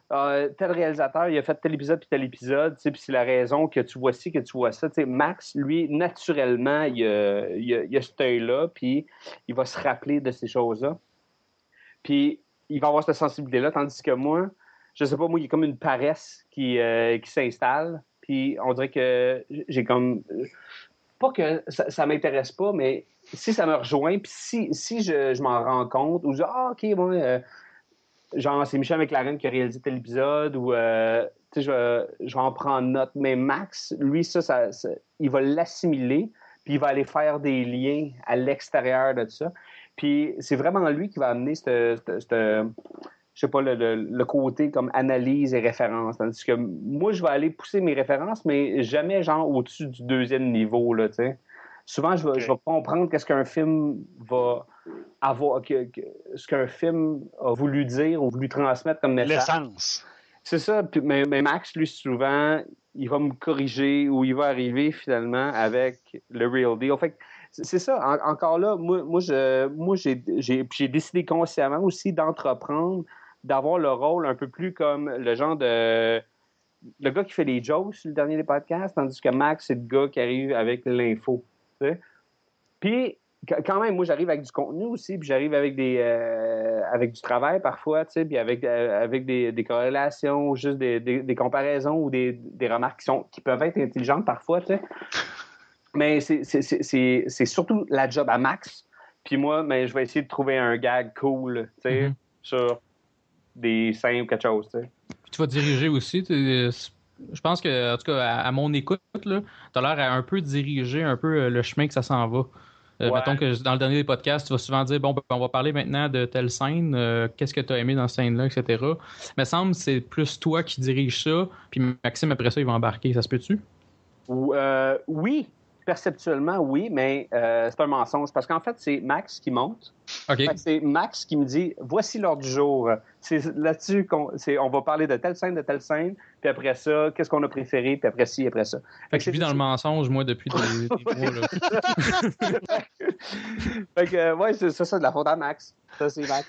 Ah, tel réalisateur, il a fait tel épisode puis tel épisode, tu puis c'est la raison que tu vois ci, que tu vois ça. Max, lui, naturellement, il a, il a, cet œil-là, puis il va se rappeler de ces choses-là. Puis il va avoir cette sensibilité-là, tandis que moi, je sais pas, moi, il y a comme une paresse qui, qui s'installe, puis on dirait que j'ai comme... Que ça, ça m'intéresse pas, mais si ça me rejoint, puis si, si je, je m'en rends compte, ou je dis, ah, OK, bon, euh, genre, c'est Michel McLaren qui a réalisé tel épisode, ou, euh, tu sais, je, je vais en prendre note. Mais Max, lui, ça, ça, il va l'assimiler, puis il va aller faire des liens à l'extérieur de ça. Puis c'est vraiment lui qui va amener cette- je sais pas, le, le- le côté comme analyse et référence. Tandis que moi, je vais aller pousser mes références, mais jamais genre au-dessus du deuxième niveau, là, tu sais. Souvent, je vais, je vais comprendre qu'est-ce qu'un film va avoir, que- que- ce qu'un film a voulu dire ou voulu transmettre comme message. l'essence. C'est ça. Puis- mais, mais Max, lui, souvent, il va me corriger ou il va arriver finalement avec le real deal. Fait que c'est ça. En- encore là, moi, moi, je, moi j'ai, j'ai, j'ai décidé consciemment aussi d'entreprendre, d'avoir le rôle un peu plus comme le genre de. Le gars qui fait les jokes sur le dernier des podcasts, tandis que Max, c'est le gars qui arrive avec l'info. tu sais. Puis, qu- quand même, moi, j'arrive avec du contenu aussi, puis j'arrive avec des euh, avec du travail parfois, tu sais, puis avec, euh, avec des, des corrélations, ou juste des, des, des comparaisons ou des, des remarques qui, sont, qui peuvent être intelligentes parfois, tu sais. Mais c'est- surtout la job à max. Puis moi, mais je vais essayer de trouver un gag cool, tu sais, Mhm. sur des scènes ou quelque chose. Puis tu vas diriger aussi. tu- Je pense que, en tout cas, à, à mon écoute, tu as l'air à un peu diriger un peu euh, le chemin que ça s'en va. Euh, Ouais. Mettons que dans le dernier des podcasts, tu vas souvent dire bon, ben, on va parler maintenant de telle scène, euh, qu'est-ce que tu as aimé dans cette scène-là, etc. Mais semble que c'est plus toi qui dirige ça, puis Maxime, après ça, il va embarquer. Ça se peut-tu? Euh, oui, perceptuellement, oui, mais euh, c'est un mensonge. Parce qu'en fait, c'est Max qui monte. C'est Max qui me dit voici l'heure du jour. C'est là-dessus qu'on on va parler de telle scène, de telle scène, puis après ça, qu'est-ce qu'on a préféré, puis après ci, après ça. Fait que je vis dans le mensonge, moi, depuis des, des mois. Là. Fait que, euh, ouais, c'est ça, c'est de la faute à Max. Ça, c'est Max.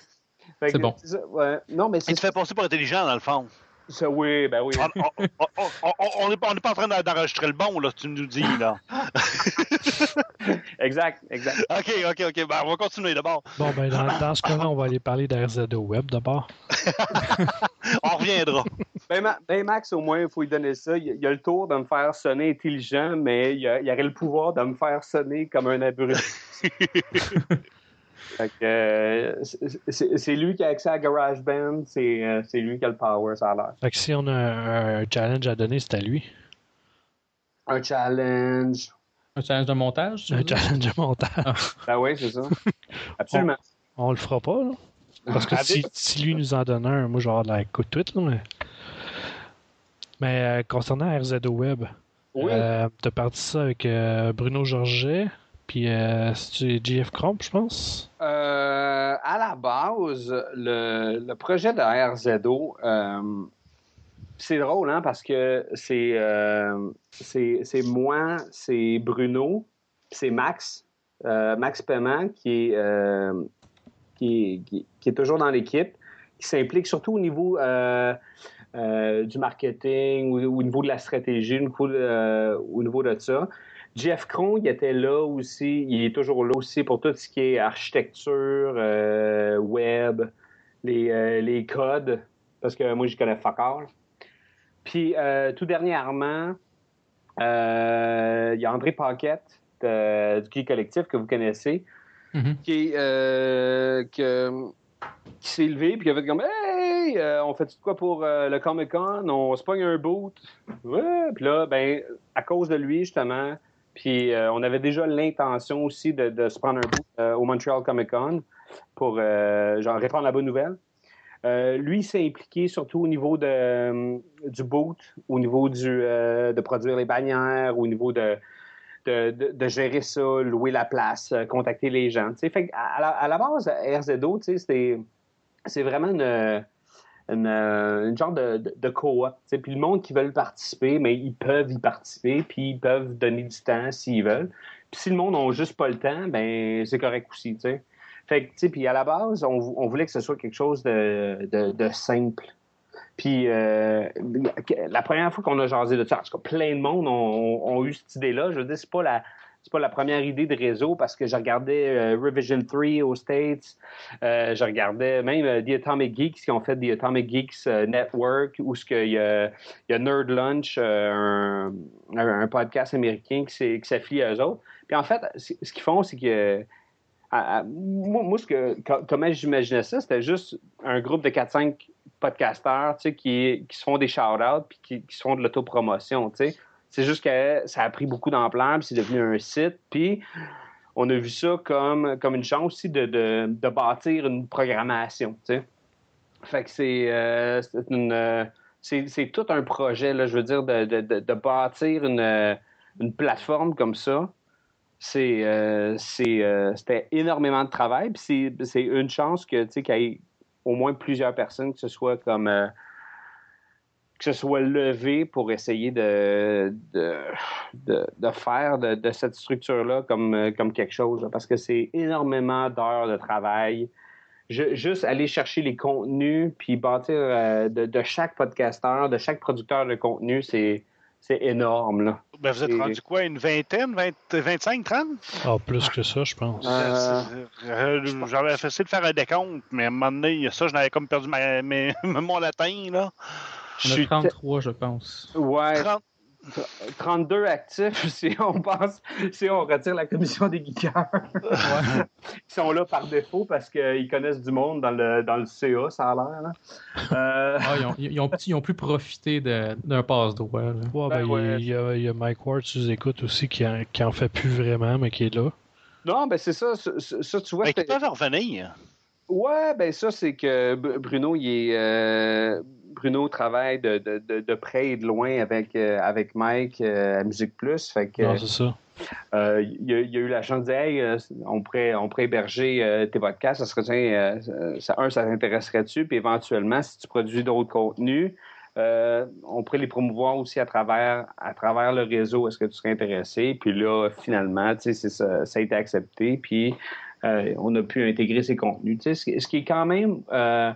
Fait C'est que, bon. ça, ouais. Non, mais c'est Il te fait passer pour intelligent, dans le fond. Ça, oui, ben oui. On- on- on- on- on- On n'est pas en train d'enregistrer le bon, là, tu nous dis, là. Exact, exact. OK, OK, OK. Ben, on va continuer d'abord. Bon, ben, dans, dans ce cas-là, on va aller parler d'RZO Web d'abord. On reviendra. Ben, ben, Max, au moins, il faut lui donner ça. Il, il a le tour de me faire sonner intelligent, mais il, a- il aurait le pouvoir de me faire sonner comme un abruti. Fait que, euh, c'est- lui qui a accès à GarageBand, c'est euh, c'est lui qui a le power, ça a l'air. Fait que si on a un, un challenge à donner, c'est à lui. Un challenge. Un challenge de montage, tu Un dire? challenge de montage. Ben oui, c'est ça. Absolument. On le fera pas, là. Parce que Ah, si, si lui nous en donne un, moi, je vais avoir de la coup de tweet, là, mais. Mais euh, concernant RZO Web, Oui. euh, t'as parti ça avec euh, Bruno Georget, puis euh, c'est GF Crump, je pense? Euh, à la base, le, le projet de RZO, euh, c'est drôle, hein, parce que c'est euh, c'est c'est moi, c'est Bruno, c'est Max, Max Paiement, qui est, qui, qui- est toujours dans l'équipe, qui s'implique surtout au niveau du marketing, ou au niveau de la stratégie, au niveau de, au niveau de ça. Jeff Cron, il était là aussi, il est toujours là aussi pour tout ce qui est architecture, euh, web, les, euh, les codes, parce que moi, je connais fuck all. Puis, euh, tout dernièrement, il y a André Paquette du Geek Collectif que vous connaissez, Mhm. qui, que- qui s'est levé puis qui a fait comme Hey, on fait quoi pour le Comic Con On se pogne un boot. Ouais. Puis là, ben, à cause de lui, justement, puis euh, on avait déjà l'intention aussi de, se prendre un boot euh, au Montreal Comic Con pour euh, genre répondre à la bonne nouvelle. Euh, lui, s'est impliqué surtout au niveau de, du boot, au niveau du, de produire les bannières, au niveau de, gérer ça, louer la place, contacter les gens. à, la, à la base, RZO, c'est vraiment une, une, euh, une genre de, de, de co-op. Puis le monde qui veut participer, mais ils peuvent y participer, puis ils peuvent donner du temps s'ils veulent. Puis si le monde n'a juste pas le temps, ben c'est correct aussi. tu sais. Fait que, puis à la base, on voulait que ce soit quelque chose de, de, de simple. Puis euh, la première fois qu'on a jasé de ça, en tout cas, plein de monde ont, ont eu cette idée-là. Je veux dire, c'est pas la c'est pas la première idée de réseau parce que je regardais euh, Revision 3 aux States, euh, je regardais même euh, The Atomic Geeks qui ont fait The Atomic Geeks euh, Network où ce qu'il y a, il y a Nerd Lunch, un, podcast américain qui qui à eux autres. Puis en fait, ce qu'ils font, c'est que moi, ce que, co- comment j'imaginais ça, c'était juste un groupe de 4-5 podcasteurs tu sais, qui, qui se font des shout-outs puis qui, qui se font de l'autopromotion. tu sais. C'est juste que ça a pris beaucoup d'ampleur, puis c'est devenu un site. Puis on a vu ça comme, comme une chance aussi de, de, de bâtir une programmation. Fait que c'est euh, euh, c'est c'est tout un projet, là, je veux dire, de, de, bâtir une, euh, une plateforme comme ça. C'était énormément de travail. Puis c'est- une chance que qu'il y ait au moins plusieurs personnes que ce soit comme que ce soit levé pour essayer de, de, de, de faire de, de cette structure-là comme, euh, comme quelque chose. parce que c'est énormément d'heures de travail. Je- juste aller chercher les contenus, puis bâtir euh, de, de chaque podcasteur, de chaque producteur de contenu, c'est, c'est énorme. Là. Ben, vous êtes Et- rendu quoi, une vingtaine, 20 25, 30? Ah, plus que ça, je pense. Euh, Euh, J'avais essayé de faire un décompte, mais à un moment donné, ça, je n'avais comme perdu ma, mes- mon latin, là. Je On a suis 33, je pense. Ouais, 30. 32 actifs si on pense, si on retire la commission des geekers. Ils sont là par défaut parce qu'ils connaissent du monde dans le, dans le CA, ça a l'air. Euh, Ah, ils, ont, ils, ont, ils ont pu profiter de- d'un passe-droit. Ouais, ben, Ben, ouais. Il, y a, il y a Mike Ward, tu écoutes aussi, qui en, qui en fait plus vraiment, mais qui est là. non, ben c'est ça, ça, tu vois. Ben, ils peuvent revenir. Ouais, ben ça, c'est que Bruno, il est. euh, Bruno travaille de, de, de, près et de loin avec, avec Mike à Musique Plus. Fait que, non, c'est ça. il, y a, eu la chance de dire on, pourrait, on pourrait héberger tes podcasts. Ça serait, ça, un, ça t'intéresserait-tu? Puis éventuellement, si tu produis d'autres contenus, on pourrait les promouvoir aussi à travers, à travers le réseau. Est-ce que tu serais intéressé? Puis là, finalement, ça, ça a été accepté. Puis euh, on a pu intégrer ces contenus. ce qui est quand même, euh,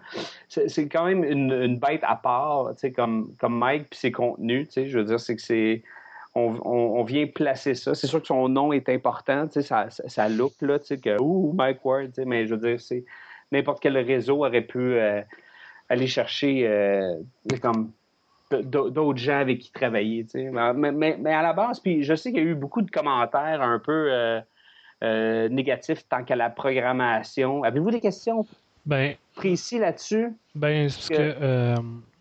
c'est quand même une, bête à part, comme, comme Mike puis ses contenus. Je veux dire, c'est que c'est. On, vient placer ça. C'est sûr que son nom est important, ça, ça, look, là, que ouh, Mike Ward, mais je veux dire, c'est n'importe quel réseau aurait pu euh, aller chercher comme d'autres gens avec qui travailler. Mais, mais, à la base, puis je sais qu'il y a eu beaucoup de commentaires un peu négatif tant qu'à la programmation. Avez-vous des questions ben, précises là-dessus? Ben, parce que. Euh,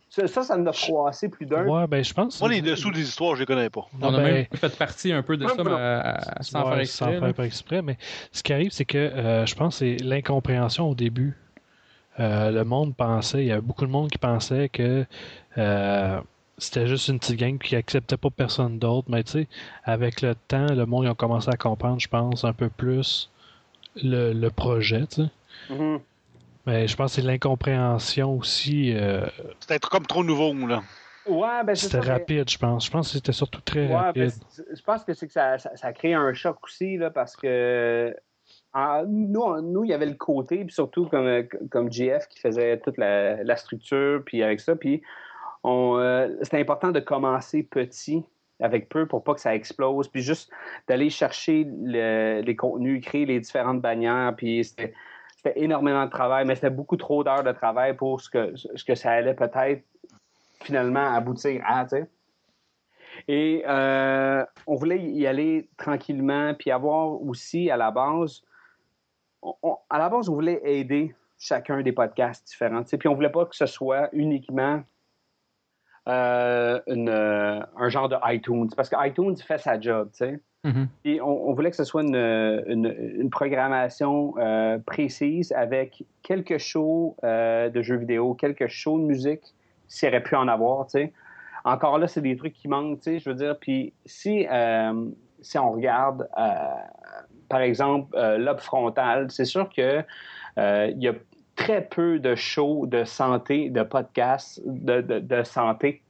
ça, ça nous a froissé plus d'un. Ouais, ben, je pense. Moi, les dessous des histoires, je les connais pas. On a ben, même fait partie un peu de ça, mais, sans faire exprès. Sans faire exprès, mais ce qui arrive, c'est que euh, je pense que c'est l'incompréhension au début. le monde pensait, il y avait beaucoup de monde qui pensait que c'était juste une petite gang qui acceptait pas personne d'autre. Mais tu sais, avec le temps, le monde a commencé à comprendre, je pense, un peu plus le, projet, tu sais. Mm-hmm. Mais je pense que c'est l'incompréhension aussi. Euh... C'était comme trop nouveau, là. Ouais, ben C'était rapide, je pense. Je pense que c'était surtout très ouais, ben, rapide. je pense que c'est que ça, ça, a créé un choc aussi, là, parce que nous, nous, il y avait le côté, puis surtout comme, comme GF qui faisait toute la, la structure, puis avec ça, puis euh, c'est important de commencer petit avec peu pour pas que ça explose, puis juste d'aller chercher les contenus, créer les différentes bannières, puis c'était énormément de travail, mais c'était beaucoup trop d'heures de travail pour ce que, ce que ça allait peut-être finalement aboutir à. Et euh, on voulait y aller tranquillement, puis avoir aussi à la base, à la base, on voulait aider chacun des podcasts différents, tu puis on voulait pas que ce soit uniquement euh, euh, un genre de iTunes, parce que iTunes fait sa job, tu sais. Mm-hmm. on, voulait que ce soit une, programmation euh, précise avec quelques shows de jeux vidéo, quelques shows de musique, s'il aurait pu en avoir, tu sais. Encore là, c'est des trucs qui manquent, tu sais, je veux dire. Puis si, si on regarde, par exemple, l'op frontal, c'est sûr que il y a très peu de shows de santé, de podcasts de, de, santé.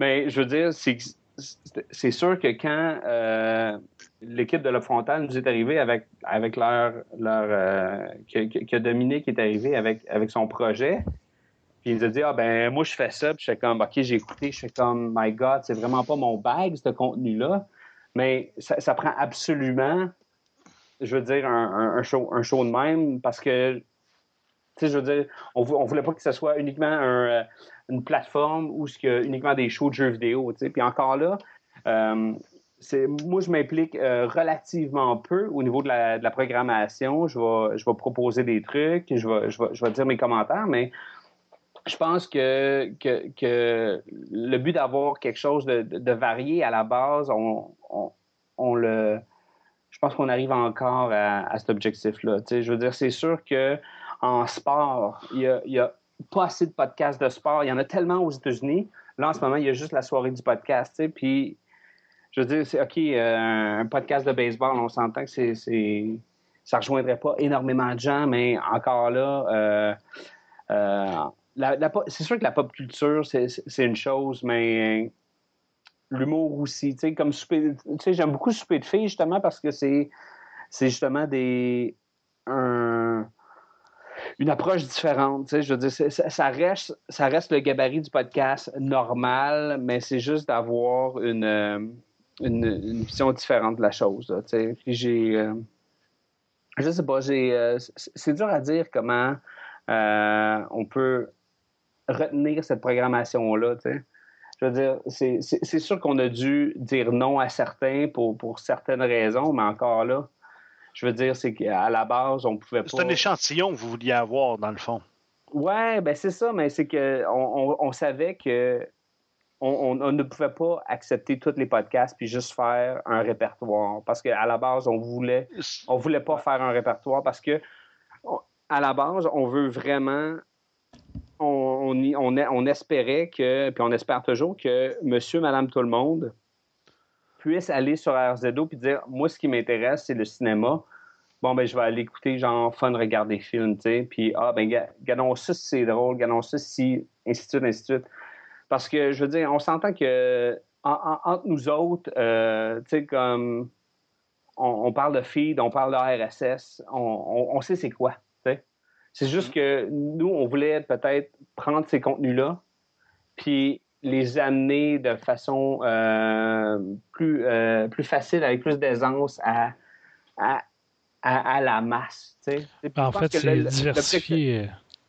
Mais je veux dire, c'est sûr que quand euh, l'équipe de la frontale nous est arrivée avec, avec leur. leur euh, que, que, Dominique est arrivé avec, avec son projet, puis il nous a dit Ah ben moi je fais ça, puis je suis comme OK, j'ai écouté, je suis comme My God, c'est vraiment pas mon bag, ce contenu-là. Mais ça, prend absolument, je veux dire, un, show, un show de même parce que je veux dire, on, on voulait pas que ce soit uniquement euh, une plateforme il y a uniquement des shows de jeux vidéo, Puis encore là, euh, moi, je m'implique euh, relativement peu au niveau de la, programmation. Je vais, je vais proposer des trucs, je vais, je vais, dire mes commentaires, mais je pense que, que, le but d'avoir quelque chose de, varié à la base, on, le. Je pense qu'on arrive encore à, cet objectif-là. Je veux dire, c'est sûr que en sport, il y a, pas assez de podcasts de sport. Il y en a tellement aux États-Unis. Là, en ce moment, il y a juste la soirée du podcast. Puis, je veux dire, c'est OK, euh, un podcast de baseball, on s'entend que c'est, c'est, ça rejoindrait pas énormément de gens, mais encore là, euh, euh, c'est sûr que la pop culture, c'est, une chose, mais l'humour aussi. Tu sais, comme tu sais, j'aime beaucoup Souper de filles, justement, parce que c'est, c'est justement des. Un, une approche différente. Je veux dire, ça, reste, le gabarit du podcast normal, mais c'est juste d'avoir une, euh, une, vision différente de la chose. Puis j'ai. Euh, je sais pas, j'ai. Euh, c'est dur à dire comment on peut retenir cette programmation-là. Je veux dire, c'est sûr qu'on a dû dire non à certains pour, pour certaines raisons, mais encore là, je veux dire, c'est qu'à la base, on pouvait pas. C'est un échantillon que vous vouliez avoir, dans le fond. Ouais, ben c'est ça, mais c'est qu'on on, savait que on, ne pouvait pas accepter tous les podcasts puis juste faire un répertoire. Parce qu'à la base, on voulait on voulait pas faire un répertoire parce que à la base, on veut vraiment on, on, on, espérait que, puis on espère toujours que monsieur, madame, tout le monde puisse aller sur RZO puis dire Moi, ce qui m'intéresse, c'est le cinéma. Bon, ben, je vais aller écouter, genre, fun, regarder des films, tu sais. Puis, ah, ben, gardons ça si c'est drôle, gardons ça si, ainsi de suite, ainsi de suite. Parce que, je veux dire, on s'entend que, entre nous autres, euh, tu sais, comme, on, parle de feed, on parle de RSS, on, on sait c'est quoi, tu sais. C'est juste mm-hmm. que nous, on voulait peut-être prendre ces contenus-là, puis les amener de façon euh, plus, euh, plus facile, avec plus d'aisance à, à, à, la masse. Ben, en fait, c'est diversifier. Euh,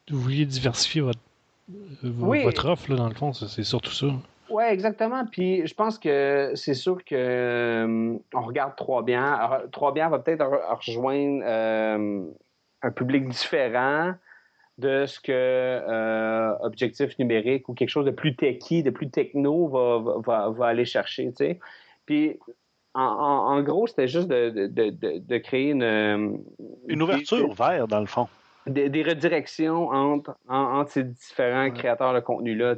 vous vouliez diversifier votre, votre offre, là, dans le fond, c'est surtout ça. Oui, exactement. Puis je pense que c'est sûr que on regarde Trois Biens. Trois Biens va peut-être rejoindre un public différent de ce que euh, objectif numérique ou quelque chose de plus techy, de plus techno va, va, aller chercher. Puis en, gros, c'était juste de, de, créer une. Euh, une ouverture vers, dans le fond. Des, redirections entre, entre ces différents créateurs de contenu-là.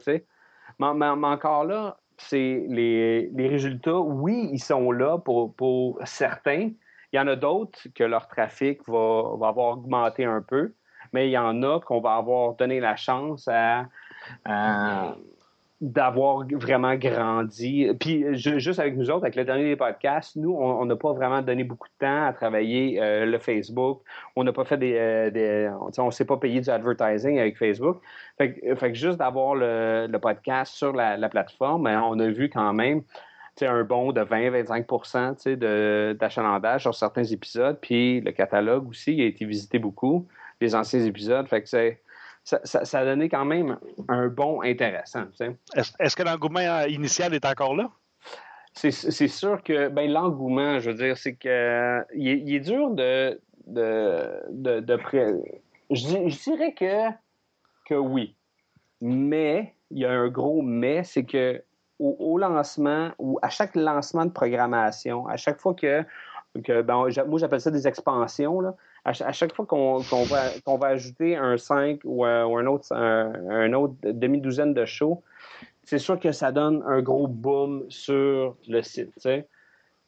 Mais, mais, encore là, c'est les, les, résultats, oui, ils sont là pour, pour certains. Il y en a d'autres que leur trafic va, va avoir augmenté un peu mais il y en a qu'on va avoir donné la chance à, d'avoir vraiment grandi. Puis juste avec nous autres, avec le dernier des podcasts, nous, on n'a pas vraiment donné beaucoup de temps à travailler euh, le Facebook. On n'a pas fait des... Euh, on ne s'est pas payé du advertising avec Facebook. Fait, que juste d'avoir le, podcast sur la, plateforme, ben, on a vu quand même un bond de 20-25% d'achalandage sur certains épisodes. Puis le catalogue aussi a été visité beaucoup les anciens épisodes. Fait que c'est, ça, ça, a donné quand même un bon intéressant. Est-ce, que l'engouement initial est encore là? C'est, sûr que ben, l'engouement, je veux dire, c'est que il est, dur de. de, de, je, dirais que, que oui. Mais, il y a un gros mais, c'est que au, lancement ou à chaque lancement de programmation, à chaque fois que, que ben, moi j'appelle ça des expansions, là, à, chaque fois qu'on va, ajouter un 5 ou, un, autre, un, autre demi-douzaine de shows, c'est sûr que ça donne un gros boom sur le site.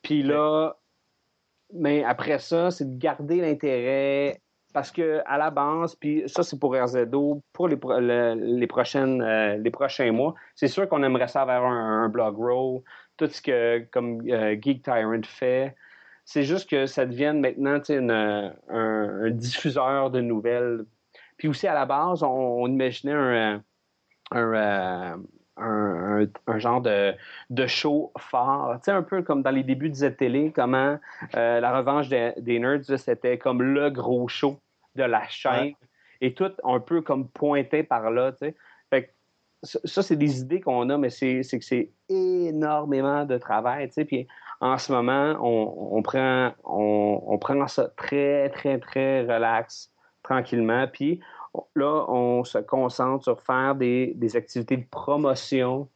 Puis là, mais après ça, c'est de garder l'intérêt parce que à la base, puis ça c'est pour RZO, pour les, les prochaines euh, les prochains mois, c'est sûr qu'on aimerait ça avoir un, blog roll, tout ce que comme euh, Geek Tyrant fait, c'est juste que ça devienne maintenant un, diffuseur de nouvelles. Puis aussi, à la base, on, imaginait un, un, genre de, de show fort. Tu sais, un peu comme dans les débuts de Z-Télé, comment euh, La Revanche des, Nerds, c'était comme le gros show de la chaîne. Et tout un peu comme pointé par là, tu sais. Ça, c'est des idées qu'on a, mais c'est que c'est énormément de travail. Puis en ce moment, on, prend, on, prend ça très, très, très relax, tranquillement. Puis là, on se concentre sur faire des, activités de promotion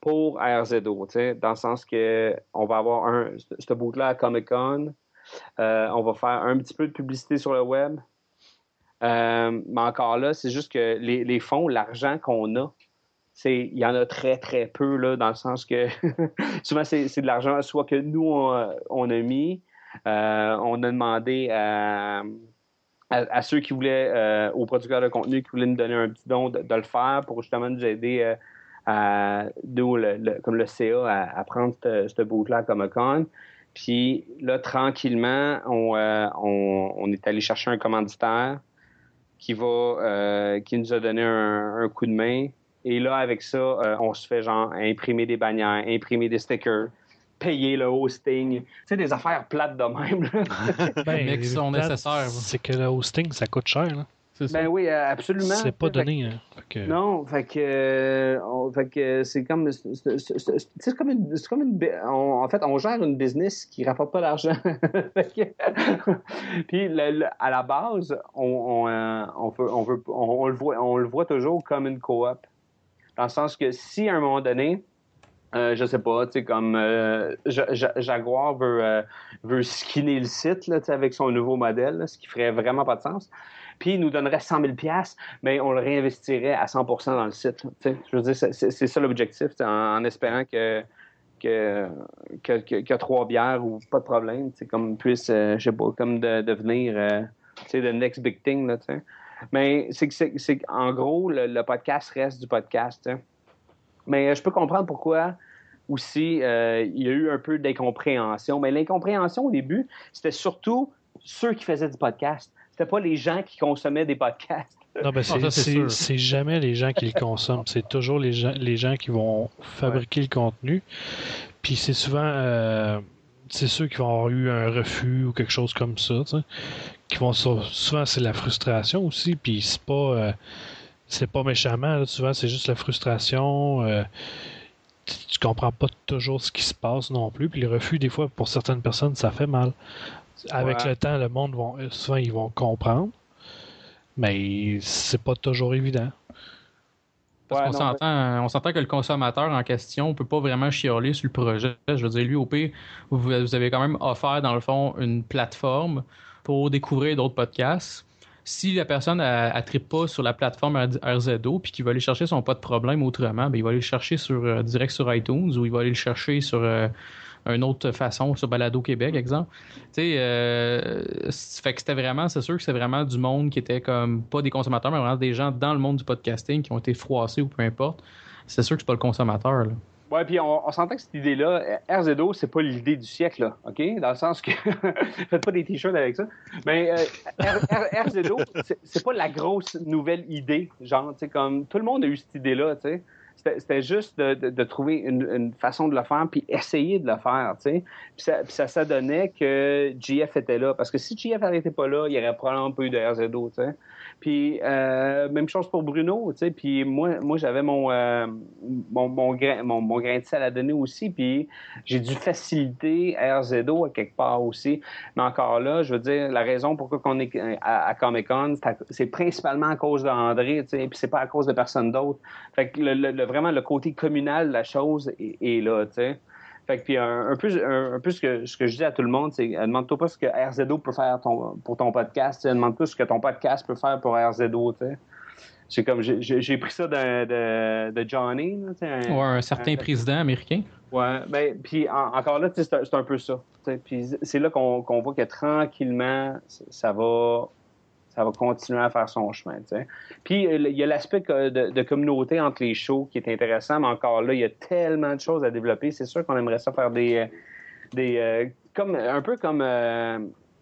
pour RZO, dans le sens que on va avoir un, ce bout-là à Comic-Con. Euh, on va faire un petit peu de publicité sur le web. Euh, mais encore là, c'est juste que les fonds, l'argent qu'on a, il y en a très, très peu, là, dans le sens que souvent, c'est de l'argent soit que nous, on, a mis, euh, on a demandé à, à, ceux qui voulaient, euh, aux producteurs de contenu qui voulaient nous donner un petit don de, le faire pour justement nous aider euh, à, comme le CA à, prendre ce bout-là comme con. Puis là, tranquillement, on, on, est allé chercher un commanditaire qui va qui nous a donné un coup de main et là, avec ça, euh, on se fait genre imprimer des bannières, imprimer des stickers, payer le hosting. Tu sais, des affaires plates de même. ben, mais qui sont nécessaires. C'est que le hosting, ça coûte cher. Là. Ben oui, euh, absolument. C'est pas donné. Hein. Non, fait que, euh, fait que c'est comme, c'est comme une, comme une en fait, on gère une business qui rapporte pas d'argent. Puis à la base, on, on, on, veut, on, veut, on, le voit, on le voit toujours comme une coop. Dans le sens que si à un moment donné, euh, je sais pas, tu sais, comme euh, Ja- Ja- Jaguar veut, euh, veut skinner le site là, avec son nouveau modèle, ce qui ferait vraiment pas de sens. Puis il nous donnerait 100 000 mais on le réinvestirait à 100% dans le site. Je veux dire, c'est- ça l'objectif, en, en espérant que que, que, trois bières ou pas de problème, comme puisse, euh, je sais pas, comme de, devenir, euh, tu sais, the next big thing, là, tu sais. Mais c'est que, c'est- c'est en gros, le, le podcast reste du podcast, sais. Mais euh, je peux comprendre pourquoi aussi euh, il y a eu un peu d'incompréhension. Mais l'incompréhension au début, c'était surtout ceux qui faisaient du podcast. C'était pas les gens qui consommaient des podcasts. Non, ben c'est jamais les gens qui le consomment. C'est toujours les gens, les gens qui vont fabriquer le contenu. Puis c'est souvent euh, c'est ceux qui vont avoir eu un refus ou quelque chose comme ça. Qui vont souvent c'est la frustration aussi. Puis c'est pas euh, c'est pas méchamment. là. souvent c'est juste la frustration. euh, tu, comprends pas toujours ce qui se passe non plus. Puis les refus des fois pour certaines personnes ça fait mal. Avec Ouais. le temps le monde vont souvent ils vont comprendre. Mais c'est pas toujours évident. Parce Ouais, qu'on non, s'entend, on s'entend que le consommateur en question peut pas vraiment chialer sur le projet. Je veux dire, lui, au pire, vous, vous avez quand même offert, dans le fond, une plateforme pour découvrir d'autres podcasts. Si la personne ne tripe pas sur la plateforme RZO puis qu'il va aller chercher son pas de problème autrement, ben, il va aller le chercher sur, euh, direct sur iTunes ou il va aller le chercher sur euh, une autre façon, sur Balado Québec, exemple. Tu sais, euh, fait que c'était vraiment, c'est sûr que c'est vraiment du monde qui était comme, pas des consommateurs, mais vraiment des gens dans le monde du podcasting qui ont été froissés ou peu importe. C'est sûr que c'est pas le consommateur, là. Ouais, puis on, on s'entend que cette idée-là, RZO, c'est pas l'idée du siècle, là, OK? Dans le sens que. Faites pas des t-shirts avec ça. Mais euh, R- R- RZO, c'est pas la grosse nouvelle idée. Genre, tu sais, comme. Tout le monde a eu cette idée-là, tu sais. C'était juste de, trouver une, façon de le faire, puis essayer de le faire, tu sais. Puis ça, puis ça, donnait que GF était là. Parce que si GF n'était pas là, il y aurait probablement pas eu de RZO, tu sais. Puis euh, même chose pour Bruno, tu sais. Puis moi, moi j'avais mon, euh, mon, mon, grain, mon, grain de sel à donner aussi. Puis j'ai dû faciliter RZO à quelque part aussi. Mais encore là, je veux dire, la raison pourquoi on est à, à Comic Con, c'est à- principalement à cause d'André, tu sais. Puis c'est pas à cause de personne d'autre. Fait que le- le- vraiment le côté communal de la chose est, est là, tu sais. Fait que puis un, un peu, un, un peu ce, que, ce que je dis à tout le monde, c'est euh, demande-toi pas ce que RZO peut faire ton, pour ton podcast, demande-toi ce que ton podcast peut faire pour RZO, tu sais. C'est comme, j'ai- pris ça de, de, de Johnny, là, un- Ou un certain président américain. Ouais, ben, puis en- encore là, c'est un, peu ça. Puis c'est là qu'on voit que tranquillement, ça va, ça va continuer à faire son chemin. Puis euh, il y a l'aspect de, communauté entre les shows qui est intéressant, mais encore là, il y a tellement de choses à développer. C'est sûr qu'on aimerait ça faire des, euh, des euh, comme un peu comme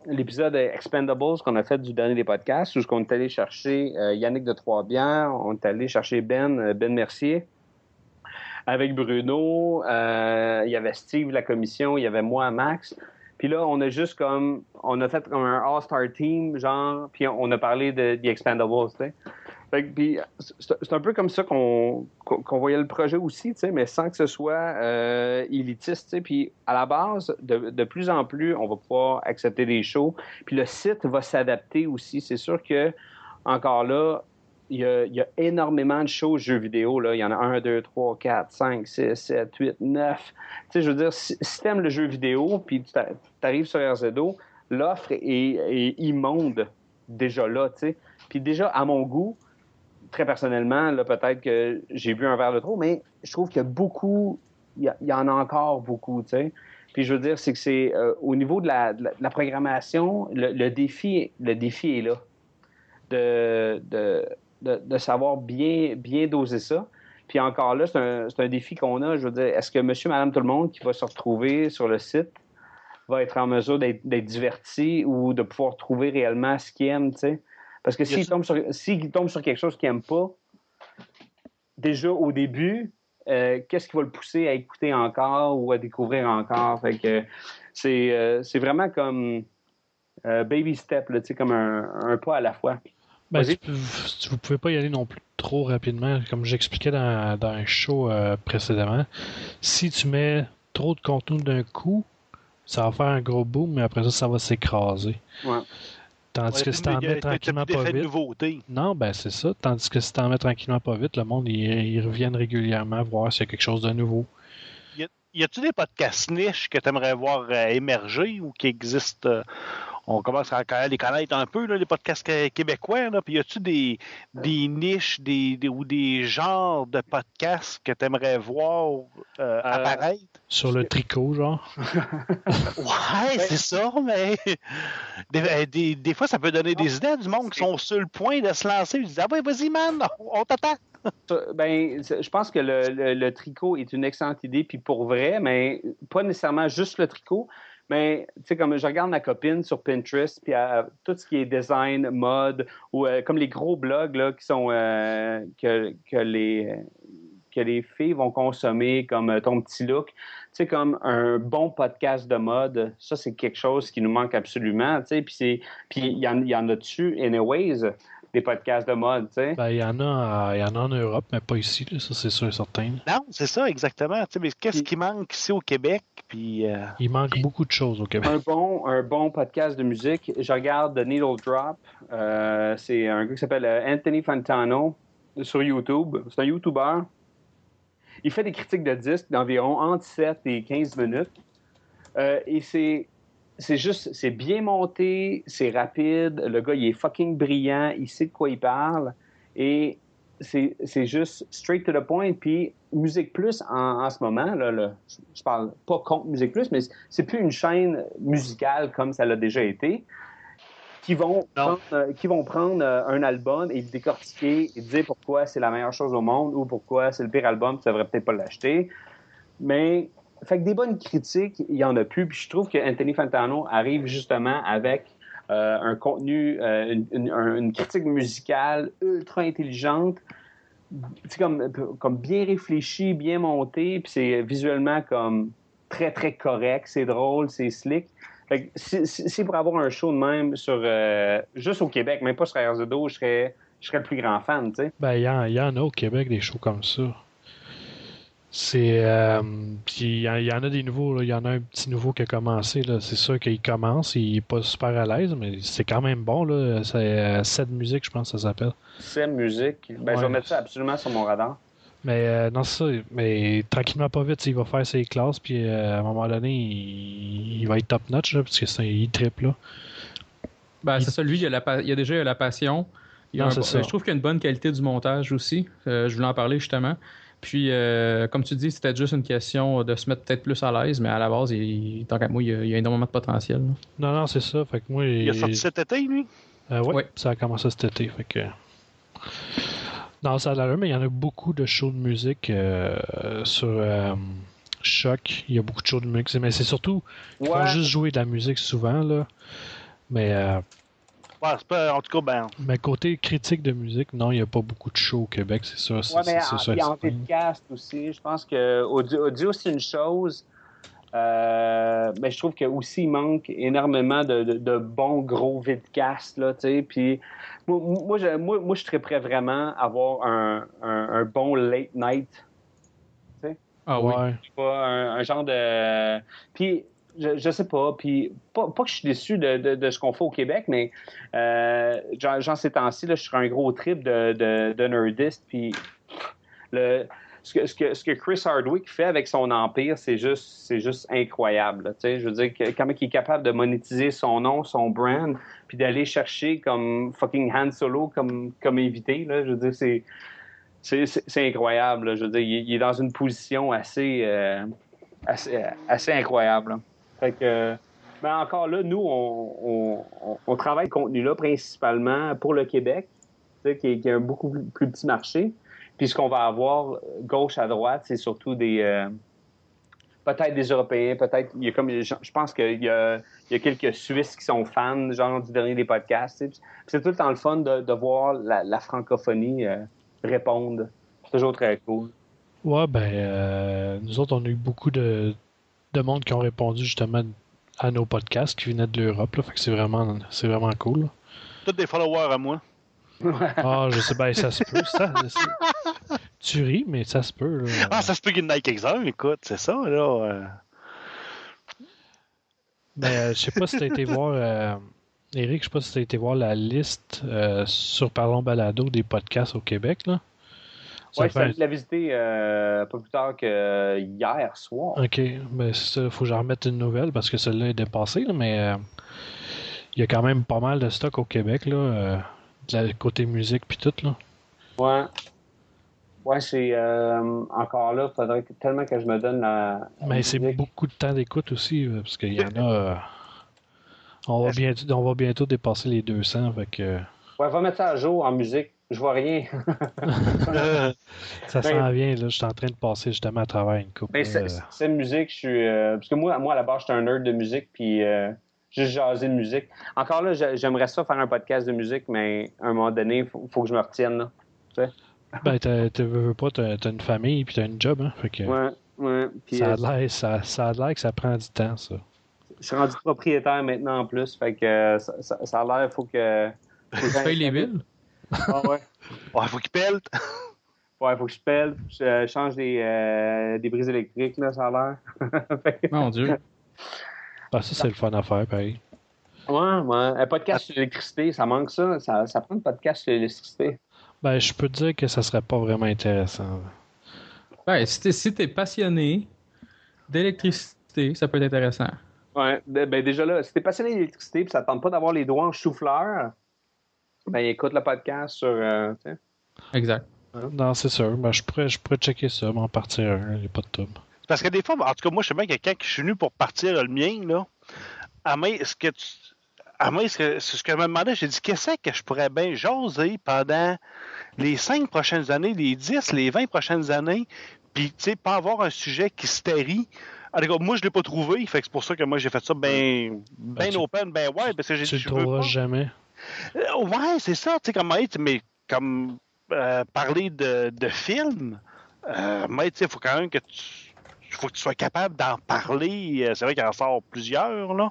l'épisode Expendables qu'on a fait du dernier des podcasts, où on est allé chercher Yannick de Trois-Bières, on est allé chercher Ben, Ben Mercier avec Bruno, il y avait Steve, la commission, il y avait moi, Max. Puis là, on a juste comme, on a fait comme un All-Star Team, genre, puis on a parlé de The Expendables, tu sais. C'est un peu comme ça qu'on qu'on voyait le projet aussi, mais sans que ce soit euh, élitiste. Puis à la base, de, de plus en plus, on va pouvoir accepter des shows. Puis le site va s'adapter aussi. C'est sûr que, encore là, il y, a, il y a énormément de shows jeux vidéo. Là. Il y en a 1, 2, 3, 4, 5, 6, 7, 8, 9. Tu sais, je veux dire, si, si tu aimes le jeu vidéo, puis tu arrives sur RZO, l'offre est, est immonde déjà là. tu sais. Puis déjà, à mon goût, très personnellement, là, peut-être que j'ai bu un verre de trop, mais je trouve qu'il y beaucoup, il y, y en a encore beaucoup, tu sais. Puis je veux dire, c'est que c'est euh, au niveau de la, de la- de la programmation, le, le défi, le défi est là. De, de, de, de savoir bien, bien doser ça. Puis encore là, c'est un, c'est un défi qu'on a. Je veux dire, est-ce que monsieur, madame, tout le monde qui va se retrouver sur le site va être en mesure d'être diverti ou de pouvoir trouver réellement ce qu'il aime, tu sais? Parce que s'il tombe, sur, tombe sur quelque chose qu'il n'aime pas, déjà au début, euh, qu'est-ce qui va le pousser à écouter encore ou à découvrir encore? Fait que c'est, euh, c'est vraiment comme euh, baby step, là, comme un, un pas à la fois. Ben, tu, vous pouvez pas y aller non plus trop rapidement, comme j'expliquais dans, dans un show euh, précédemment. Si tu mets trop de contenu d'un coup, ça va faire un gros boom, mais après ça, ça va s'écraser. Ouais. Tandis Ouais, que si t'en mets tranquillement pas vite. nouveauté. Non, ben c'est ça. Tandis que si t'en mets tranquillement pas vite, le monde, ils, ils reviennent régulièrement voir s'il y a quelque chose de nouveau. y a-tu des podcasts niches que tu aimerais voir euh, émerger ou qui existent euh, on commence à les connaître un peu, là, les podcasts québécois. Là. Puis y a-tu des, des niches des, des, ou des genres de podcasts que tu aimerais voir euh, apparaître? Sur le tricot, genre. ouais, c'est ça, mais des, des, des, fois, ça peut donner des idées à du monde qui sont sur le point de se lancer. Ils disent Ah, ouais, vas-y, man, on t'attend. Ben, je pense que le, le, tricot est une excellente idée, puis pour vrai, mais pas nécessairement juste le tricot. Mais, tu sais, comme je regarde ma copine sur Pinterest, puis tout ce qui est design, mode, ou euh, comme les gros blogs là, qui sont euh, que, que, les que les filles vont consommer, comme euh, ton petit look, tu sais, comme un bon podcast de mode, ça, c'est quelque chose qui nous manque absolument, tu sais, puis il y en, y en a dessus, anyways, des podcasts de mode, tu sais. Ben, il y en a, il y en a en Europe, mais pas ici, ça c'est sûr et certain. Non, c'est ça, exactement. Tu sais, mais qu'est-ce qui manque ici au Québec? Puis, euh, Il manque beaucoup de choses au Québec. Un bon, un bon podcast de musique. Je regarde The Needle Drop. Euh, c'est un gars qui s'appelle euh, Anthony Fantano sur YouTube. C'est un YouTuber. Il fait des critiques de disques d'environ entre 7 et 15 minutes. et c'est c'est juste, c'est bien monté, c'est rapide. Le gars, il est fucking brillant, il sait de quoi il parle. Et c'est, juste straight to the point. Puis Musique Plus, en, ce moment, là, je parle pas contre Musique Plus, mais c'est plus une chaîne musicale comme ça l'a déjà été. Qui vont, prendre, euh, qui vont prendre euh, un album et le décortiquer et dire pourquoi c'est la meilleure chose au monde ou pourquoi c'est le pire album, tu devrais peut-être pas l'acheter. Mais fait que des bonnes critiques, il y en a plus. Puis je trouve que Anthony Fantano arrive justement avec euh, un contenu, euh, une, critique musicale ultra intelligente, comme, comme bien réfléchi, bien monté, puis c'est visuellement comme très très correct, c'est drôle, c'est slick. Fait si, pour avoir un show de même sur euh, juste au Québec, même pas sur RZO, je serais, je serais le plus grand fan, tu sais. Ben, il y, en a au Québec des shows comme ça. C'est euh, il y, en a des nouveaux, il y en a un petit nouveau qui a commencé. C'est sûr qu'il commence, il est pas super à l'aise, mais c'est quand même bon. C'est euh, Set Music, je pense que ça s'appelle. Set Music. Ben, Je vais mettre ça absolument sur mon radar. Mais euh, non, c'est ça. Mais tranquillement, pas vite, il va faire ses classes, puis à un moment donné, il, va être top notch, parce que c'est un trip là. Ben, c'est ça, lui, il a, a déjà la passion. je trouve qu'il y a une bonne qualité du montage aussi. je voulais en parler justement. Puis, euh, comme tu dis, c'était juste une question de se mettre peut-être plus à l'aise, mais à la base, il, tant qu'à moi, il y, a, énormément de potentiel. Non, non, c'est ça. Fait que moi, il... a sorti cet été, lui? Euh, oui, ouais. ça a commencé cet été. Fait que... Non, ça a l'air, mais il y en a beaucoup de shows de musique euh, sur Choc. Il y a beaucoup de shows de musique, mais c'est surtout, ils font juste jouer de la musique souvent, là. Mais en tout cas, ben. Mais côté critique de musique, non, il n'y a pas beaucoup de shows au Québec, c'est ça. Oui, mais il y a en vidcast aussi. Je pense que audio, c'est une chose. Euh, mais je trouve qu'il aussi il manque énormément de, bons gros vidcasts là, tu sais. Puis moi, moi, je, moi, je serais prêt vraiment à avoir un, un, bon late night. Tu sais. Ah oui. Pas un, genre de. Puis je, sais pas. Puis, pas, que je suis déçu de, ce qu'on fait au Québec, mais euh, genre, ces temps-ci, je suis un gros trip de, nerdiste. Puis, le, ce, que, ce, que, que Chris Hardwick fait avec son empire, c'est juste, c'est juste incroyable. je veux dire, comment il est capable de monétiser son nom, son brand, puis d'aller chercher comme fucking Han Solo comme, comme invité. Là, je veux dire, c'est. Incroyable. Je veux dire, il, est dans une position assez, euh, assez, assez incroyable. Fait que, mais encore là, nous, on, on, travaille le contenu-là principalement pour le Québec, qui est, qui un beaucoup plus petit marché. Puis ce qu'on va avoir gauche à droite, c'est surtout des euh, peut-être des Européens, peut-être il y a comme je, pense qu'il y a, il y a quelques Suisses qui sont fans genre du dernier des podcasts. C'est tout le temps le fun de, voir la, la francophonie euh, répondre. C'est toujours très cool. Ouais, ben euh, nous autres on a eu beaucoup de, de monde qui ont répondu justement à nos podcasts qui venaient de l'Europe. Fait que c'est vraiment, c'est vraiment cool. Tous des followers à moi. ah, je sais, ben ça se peut. Ça, tu ris, mais ça se peut. Ah, ça se peut qu'il y en ait quelques-uns, écoute, c'est ça, là. Euh. Ben, euh, je sais pas si tu as été voir. Euh, Eric, je sais pas si tu as été voir la liste sur Parlons Balado des podcasts au Québec, là. Ça Ouais, je suis la visiter euh, pas plus tard que hier soir. Ok, ben c'est ça, faut que j'en remette une nouvelle parce que celle-là est dépassée, là, mais euh, il y a quand même pas mal de stock au Québec, là, euh, de la- côté musique puis tout, là. Ouais. Ouais, c'est euh, encore là, faudrait que- tellement que je me donne la. la Mais c'est beaucoup de temps d'écoute aussi, euh, parce qu'il y en a. euh, on, va bientôt, on va bientôt dépasser les 200, fait que Ouais, va mettre ça à jour en musique. Je vois rien. Ça Ben- s'en vient, là. Je suis en train de passer justement à travers une coupe. Mais là, euh, c'est musique, je suis. euh, parce que moi, moi, à la base, j'étais un nerd de musique, puis euh, juste jaser de musique. Encore là, j'a- j'aimerais ça faire un podcast de musique, mais à un moment donné, il faut, faut que je me retienne. Là. Ben, t'as- t'as- veux, veux pas, t'as une famille puis t'as une job, hein. Fait que Ouais, ouais. Puis, ça, a euh, l'air, ça, ça a l'air que ça prend du temps, ça. je suis rendu propriétaire maintenant en plus, fait que euh, ça, ça- ça a l'air, il faut que. faut que Tu payes les billes? Ah ouais. ouais, faut qu'il pèle. Ouais, faut que je pèle, je euh, change des, euh, des brises électriques, là, ça a l'air. Que- Mon Dieu. Ah, ça, c'est le fun à faire, pareil. ouais, ouais. Un podcast sur l'électricité, ça manque ça. ça. Ça prend un podcast sur l'électricité. Ben, je peux te dire que ça serait pas vraiment intéressant. Ouais, si t'es si t'es passionné d'électricité, ça peut être intéressant. Ouais, de- ben déjà là, si t'es passionné d'électricité et ça te tente pas d'avoir les doigts en chou-fleur, ben écoute le podcast sur. euh. Exact. Non, c'est sûr. Ben, je pourrais, je pourrais checker ça, m'en partir un, il n'y a pas de trouble. Parce que des fois, en tout cas, moi, je sais bien que quand je suis venu pour partir le mien, là, à moi, ce que tu. À moi, ce que, ce que je me demandais, j'ai dit, qu'est-ce que je pourrais bien jaser pendant les cinq prochaines années, les 10, les 20 prochaines années, puis, tu sais, pas avoir un sujet qui se tarit. En tout cas, moi, je l'ai pas trouvé, fait que c'est pour ça que moi, j'ai fait ça bien ben tu- open, ben ouais, parce que j'ai Tu dit, le je veux trouveras pas. jamais. Euh, ouais, c'est ça, tu sais, comme, hey, tu- mais comme euh, parler de, euh, mais tu sais, il faut quand même que tu. faut que tu sois capable d'en parler. Euh, C'est vrai qu'il en sort plusieurs, là,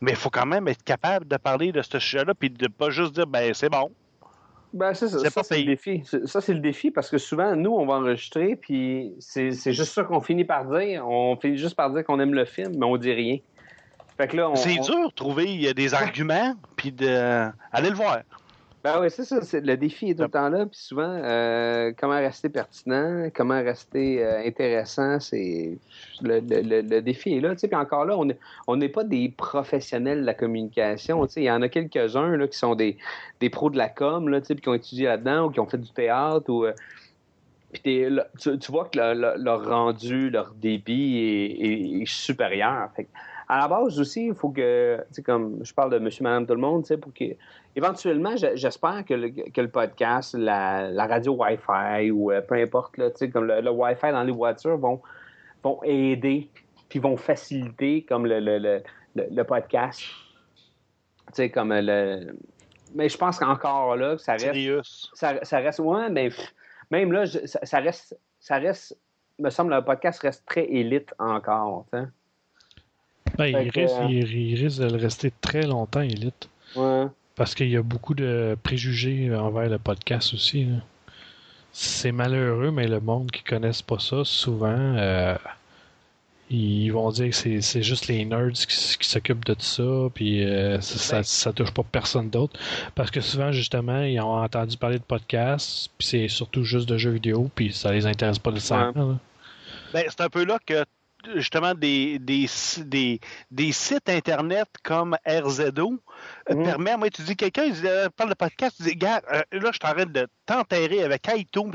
mais il faut quand même être capable de parler de ce sujet-là, puis de pas juste dire, ben, c'est bon. Ben, c'est ça, C'est ça, c'est le défi. Ça, c'est le défi parce que souvent, nous, on va enregistrer, puis c'est c'est juste ça qu'on finit par dire. On finit juste par dire qu'on aime le film, mais on dit rien. Fait que là, on. C'est on- dur de trouver des arguments, puis de. Allez le voir. Ben oui, c'est ça. c'est- Le défi est tout le temps là. Puis souvent, euh, comment rester pertinent, comment rester euh, intéressant, c'est le, le- défi est là. Puis encore là, on est- on n'est pas des professionnels de la communication. Il y en a quelques-uns là, qui sont des, des pros de la com, là, qui ont étudié là-dedans ou qui ont fait du théâtre. Ou, euh, puis tu, tu vois que le- le- leur rendu, leur débit est, est- est supérieur. Fait que, à la base aussi, il faut que, tu sais, comme je parle de monsieur, madame, tout le monde, tu sais, pour que éventuellement, je- j'espère que le, que le podcast, la, la radio Wi-Fi ou euh, peu importe, là, tu sais, comme le, le Wi-Fi dans les voitures vont, vont aider puis vont faciliter comme le, le, le, podcast. Tu sais, comme le. Mais je pense qu'encore là, ça reste. Sirius. Ça, ça reste. Ouais, mais même là, je- ça, ça reste. Ça reste. Me semble le podcast reste très élite encore. tu sais. Ben, il, Fait que, risque, euh, il, il risque de le rester très longtemps, Elite. Ouais. Parce qu'il y a beaucoup de préjugés envers le podcast aussi. là. C'est malheureux, mais le monde qui connaissent pas ça, souvent, euh, ils vont dire que c'est- c'est juste les nerds qui, qui s'occupent de tout ça, puis euh, ça, ça, Ben. ça touche pas personne d'autre. Parce que souvent, justement, ils ont entendu parler de podcasts, puis c'est surtout juste de jeux vidéo, puis ça les intéresse pas nécessairement. là. Ben, c'est un peu là que justement des, des, des, des sites internet comme RZO euh, Mhm. permet, moi tu dis quelqu'un euh, parle de podcast, tu dis gars, euh, là je train de t'enterrer avec iTunes,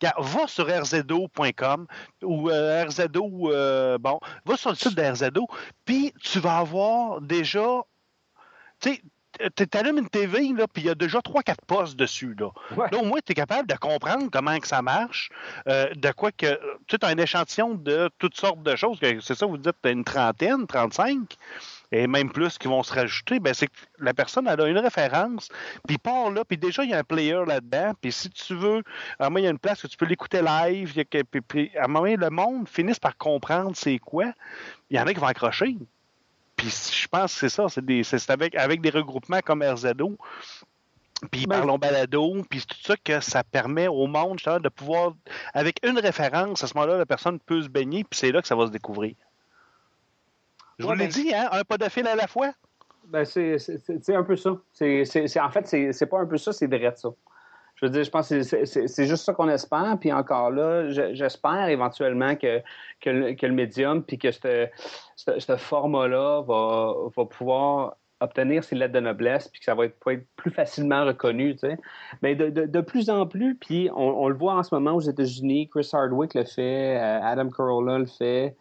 gars, va sur rzo.com ou euh, RZO, bon, va sur le site de RZO, puis tu vas avoir déjà, tu sais, tu allumes une TV, là, puis il y a déjà 3-4 postes dessus. Là. Ouais. Là, au moins, tu es capable de comprendre comment que ça marche, euh, de quoi que. Tu as un échantillon de toutes sortes de choses. que C'est ça, vous dites, une trentaine, 35, et même plus qui vont se rajouter. Ben, c'est que la personne, elle a une référence, puis part là, puis déjà, il y a un player là-dedans, puis si tu veux, à un moment, il y a une place que tu peux l'écouter live, puis, à un moment, le monde finisse par comprendre c'est quoi. Il y en a qui vont accrocher. Puis je pense que c'est ça, c'est des- c'est avec, avec des regroupements comme RZO, puis Ben- Parlons Balado, puis c'est tout ça que ça permet au monde de pouvoir, avec une référence, à ce moment-là, la personne peut se baigner, puis c'est là que ça va se découvrir. Je Ouais, vous l'ai ben- dit, hein, un pas de fil à la fois? Ben, c'est un peu ça. C'est c'est- c'est- en fait, c'est c'est pas un peu ça, c'est direct ça. Je veux dire, je pense que c'est juste ça qu'on espère. Puis encore là, j'espère éventuellement que, que, le, que le médium, puis que ce format-là va, va pouvoir obtenir ses lettres de noblesse, puis que ça va être, être plus facilement reconnu, tu sais. Mais de, de, plus en plus, puis on, on, le voit en ce moment aux États-Unis, Chris Hardwick le fait, euh, Adam Carolla le fait.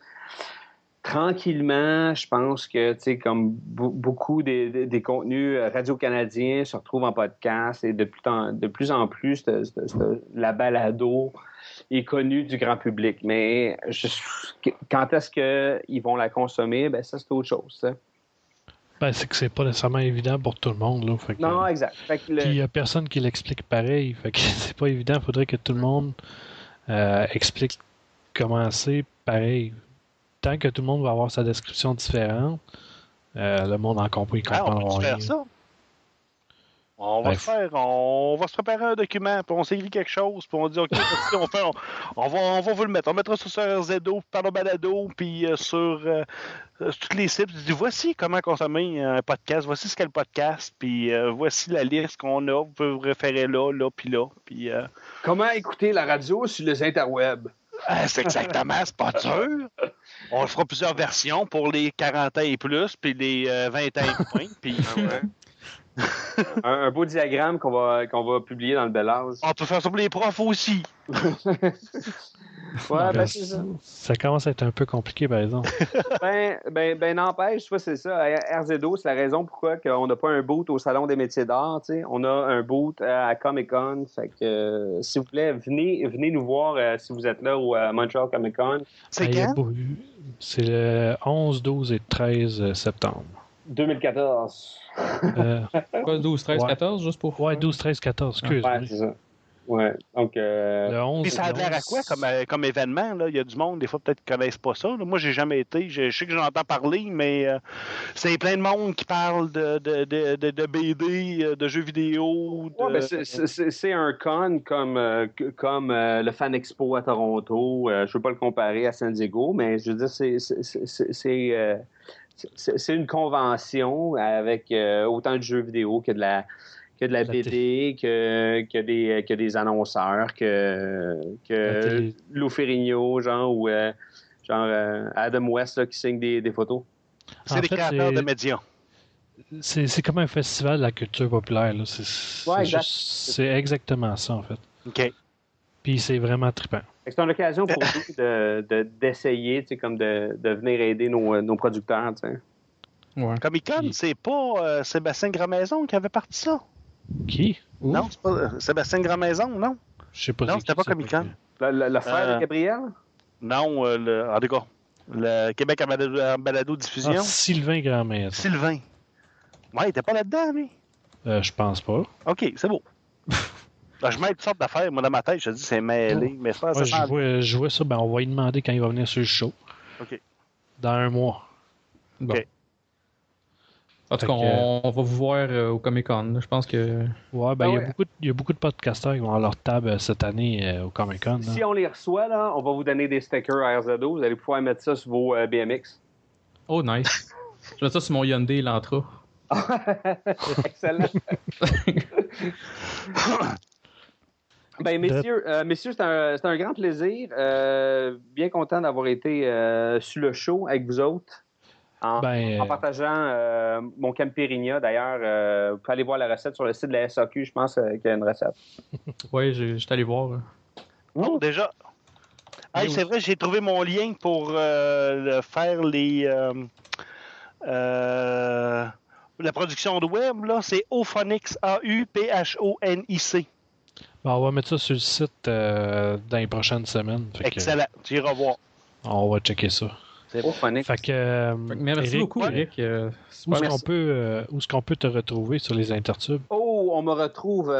Tranquillement, je pense que, tu sais, comme beaucoup des, des, contenus euh, radio-canadiens se retrouvent en podcast et de plus en, de plus, en plus, la balado est connue du grand public. Mais quand est-ce qu'ils vont la consommer? Ben ça, c'est autre chose, ben, c'est que c'est pas nécessairement évident pour tout le monde. Là. non, exact. il y a personne qui l'explique pareil. Fait que c'est pas évident. Il faudrait que tout le monde euh, explique comment c'est pareil. Tant que tout le monde va avoir sa description différente, euh, le monde en compris ah, on peut faire ça? On va faire, on va se préparer un document, puis on s'écrit quelque chose, puis on dit OK, on, fait, on, va, on va vous le mettre. On mettra ça sur RZO, par le balado, puis euh, sur, euh, sur, tous les sites. Dis, voici comment consommer un podcast, voici ce qu'est le podcast, puis euh, voici la liste qu'on a. Vous pouvez vous référer là, là, puis là. Puis, Comment écouter la radio sur les interwebs? C'est exactement, c'est pas dur. On fera plusieurs versions pour les 40 ans et plus, puis les 20 ans et moins. Puis, ah un, beau diagramme qu'on va, qu'on va publier dans le bel âge. On peut faire ça pour les profs aussi. ouais, ben, c'est ça. Ça commence à être un peu compliqué, par exemple. ben, ben, ben n'empêche, c'est ça. RZO, c'est la raison pourquoi on n'a pas un boot au Salon des métiers d'art. On a un boot à Comic Con. Fait que, euh, s'il vous plaît, venez, venez nous voir euh, si vous êtes là au euh, Montreal Comic Con. C'est quand? C'est le 11, 12 et 13 septembre. 2014. Euh, quoi, 12, 13, 14, juste pour. Ouais, 12, 13, 14, excuse. Ouais, c'est ça. Ouais, donc. Euh... Le 11, Puis ça a l'air à quoi comme, euh, comme événement? Là? Il y a du monde, des fois, peut-être qui ne connaissent pas ça. Là. Moi, j'ai jamais été. Je, sais que j'en entends parler, mais euh, c'est plein de monde qui parle de, de, de, de BD, de jeux vidéo. De... Ouais, ben c'est un con comme, euh, comme le Fan Expo à Toronto. je ne veux pas le comparer à San Diego, mais je veux dire, c'est c'est une convention avec euh, autant de jeux vidéo que de la que de la BD, que, que, des, que des annonceurs, que, que Lou Ferrigno, genre, ou euh, genre euh, Adam West qui signe des, des photos. C'est des créateurs de médias. C'est comme un festival de la culture populaire. C'est exactement ça, en fait. OK. Puis c'est vraiment trippant. C'est une occasion pour nous d'essayer, de, comme de, de, venir aider nos, nos producteurs. Ouais. Comic Con, c'est pas euh, Sébastien Gramaison qui avait parti ça? Qui? Non, c'est pas euh, Sébastien Gramaison, non? Je sais pas. Non, c'était pas Comic Con. Le, frère de euh, Gabriel? Non, le, en tout cas, le Québec en balado, diffusion. Ah, Sylvain Gramaison. Sylvain. Ouais, il était pas là-dedans, lui. je pense pas. Ok, c'est beau. Ben, je mets toutes sortes d'affaires. Moi, dans ma tête, je dis c'est mêlé. Mais ça, ouais, je, vois, je vois ça. Ben, on va lui demander quand il va venir sur le show. OK. Dans un mois. Bon. OK. En tout cas, on, va vous voir euh, au Comic Con. Je pense que. Ouais, ben, ah il, y a beaucoup de, il y a beaucoup de podcasters qui vont avoir leur table euh, cette année euh, au Comic Con. Si on les reçoit, là, on va vous donner des stickers à RZO. Vous allez pouvoir mettre ça sur vos BMX. Oh, nice. je mets ça sur mon Hyundai Lantra. Excellent. Ben, messieurs, euh, messieurs c'est un, un, grand plaisir. Euh, bien content d'avoir été euh, sur le show avec vous autres. En, ben, en partageant mon Campirigna. D'ailleurs, vous pouvez aller voir la recette sur le site de la SAQ. Je pense qu'il y a une recette. oui, je suis allé voir. Oh, déjà. c'est vrai, j'ai trouvé mon lien pour faire les. la production de web, là, c'est Ophonics, A-U-P-H-O-N-I-C. Ben, on va mettre ça sur le site euh, dans les prochaines semaines. Excellent. Tu iras voir. On va checker ça. C'est beau, Fait que, euh, merci beaucoup, Eric. Euh, où est-ce qu'on peut, où est qu'on peut te retrouver sur les intertubes? Oh, on me retrouve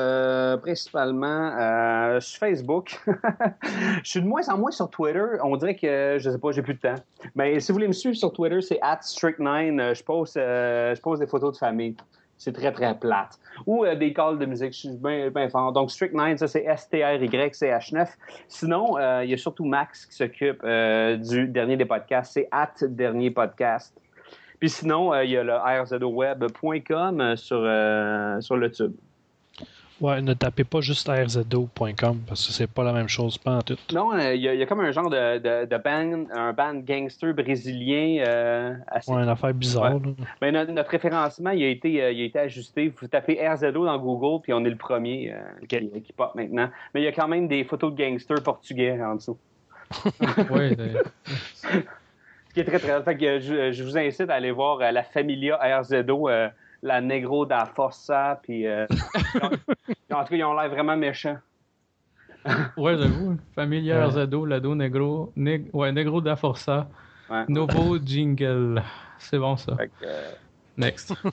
principalement sur Facebook. je suis de moins en moins sur Twitter. On dirait que, je sais pas, j'ai plus de temps. Mais si vous voulez me suivre sur Twitter, c'est at strict9. Je pose, je pose des photos de famille c'est très, très plate. Ou euh, des calls de musique, je suis bien, fort. Donc, Strict 9, ça, c'est S-T-R-Y-C-H-9. Sinon, euh, il y a surtout Max qui s'occupe euh, du dernier des podcasts. C'est at dernier podcast. Puis sinon, il y a le rzoweb.com sur, sur le tube. Ouais, ne tapez pas juste rzo.com parce que c'est pas la même chose, pas en tout. Non, euh, il y, a- il y a comme un genre de, de, de band, un band gangster brésilien euh, assez. Ouais, une affaire bizarre. Mais no- notre référencement, il a, été, euh, il a été ajusté. Vous tapez RZO dans Google, puis on est le premier euh, qui, qui pop maintenant. Mais il y a quand même des photos de gangsters portugais en dessous. Ouais, euh, Ce qui est très, très. Fait que je, je vous incite à aller voir la Familia RZO, euh, la Negro da Forza, puis. euh, en tout cas, ils ont l'air vraiment méchants. ouais, j'avoue. Familia Ouais. Zado, Lado, Negro, Neg- ouais, Negro da Forza, Ouais. Novo Jingle. C'est bon ça. Fait que, euh, Next.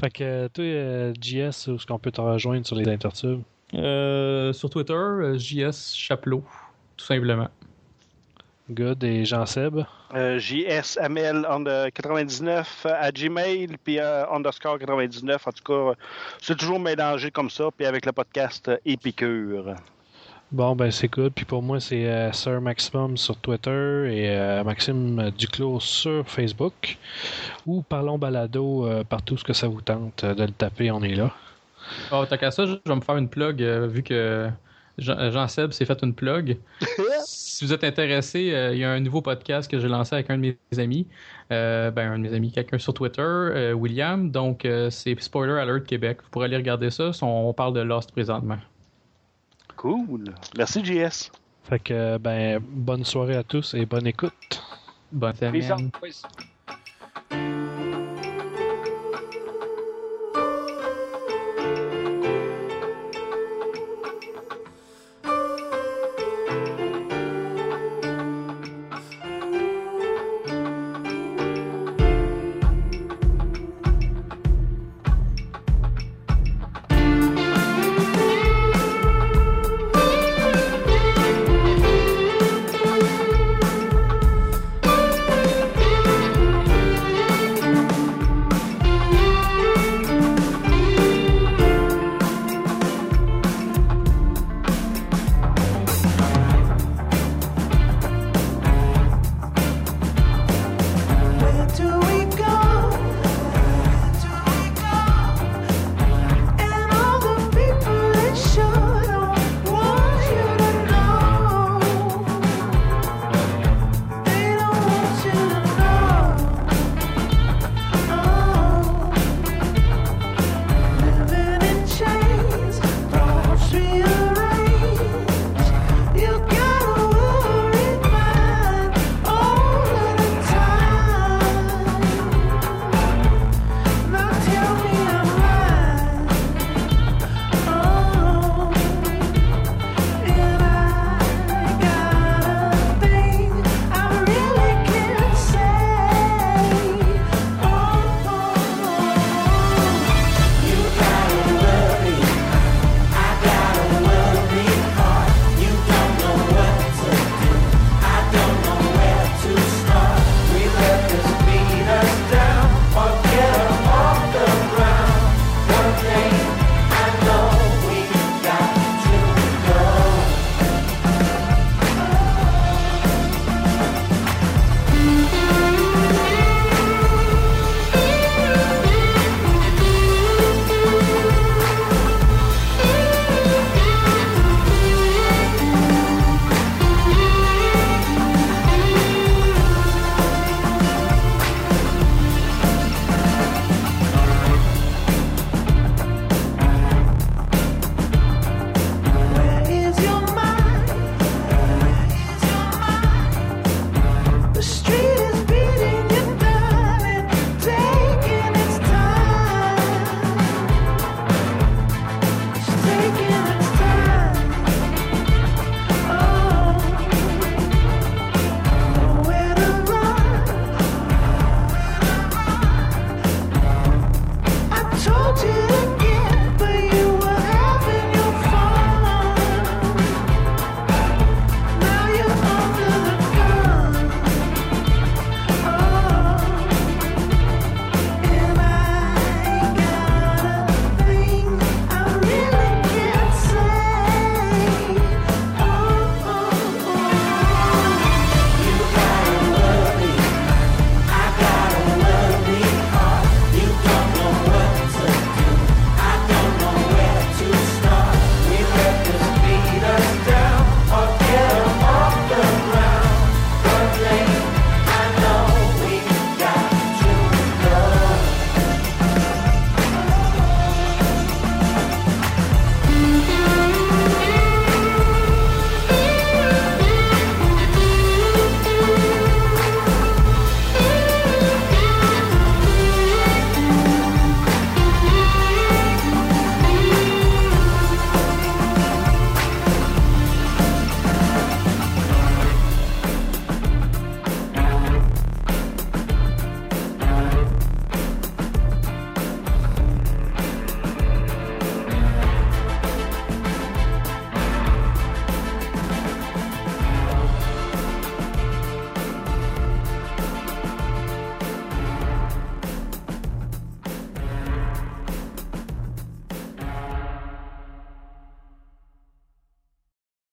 Fait que toi, euh, JS, où est-ce qu'on peut te rejoindre sur les intertubes? Euh, sur Twitter, euh, JS Chapelot, tout simplement. Good. Et Jean-Seb? Euh, JSML en, euh, 99 à Gmail, puis euh, underscore 99. En tout cas, euh, c'est toujours mélangé comme ça, puis avec le podcast Épicure. Bon, ben c'est good. Puis pour moi, c'est euh, Sir Maximum sur Twitter et euh, Maxime Duclos sur Facebook. Ou Parlons Balado euh, partout ce que ça vous tente de le taper, on est là. Oh, t'as qu'à ça, je vais me faire une plug euh, vu que Jean-Seb s'est fait une plug. si vous êtes intéressé, euh, il y a un nouveau podcast que j'ai lancé avec un de mes amis. Euh, ben, un de mes amis, quelqu'un sur Twitter, euh, William. Donc, euh, c'est Spoiler Alert Québec. Vous pourrez aller regarder ça. On parle de Lost présentement. Cool. Merci, JS. Fait que, ben, bonne soirée à tous et bonne écoute. Bonne Peace semaine. out.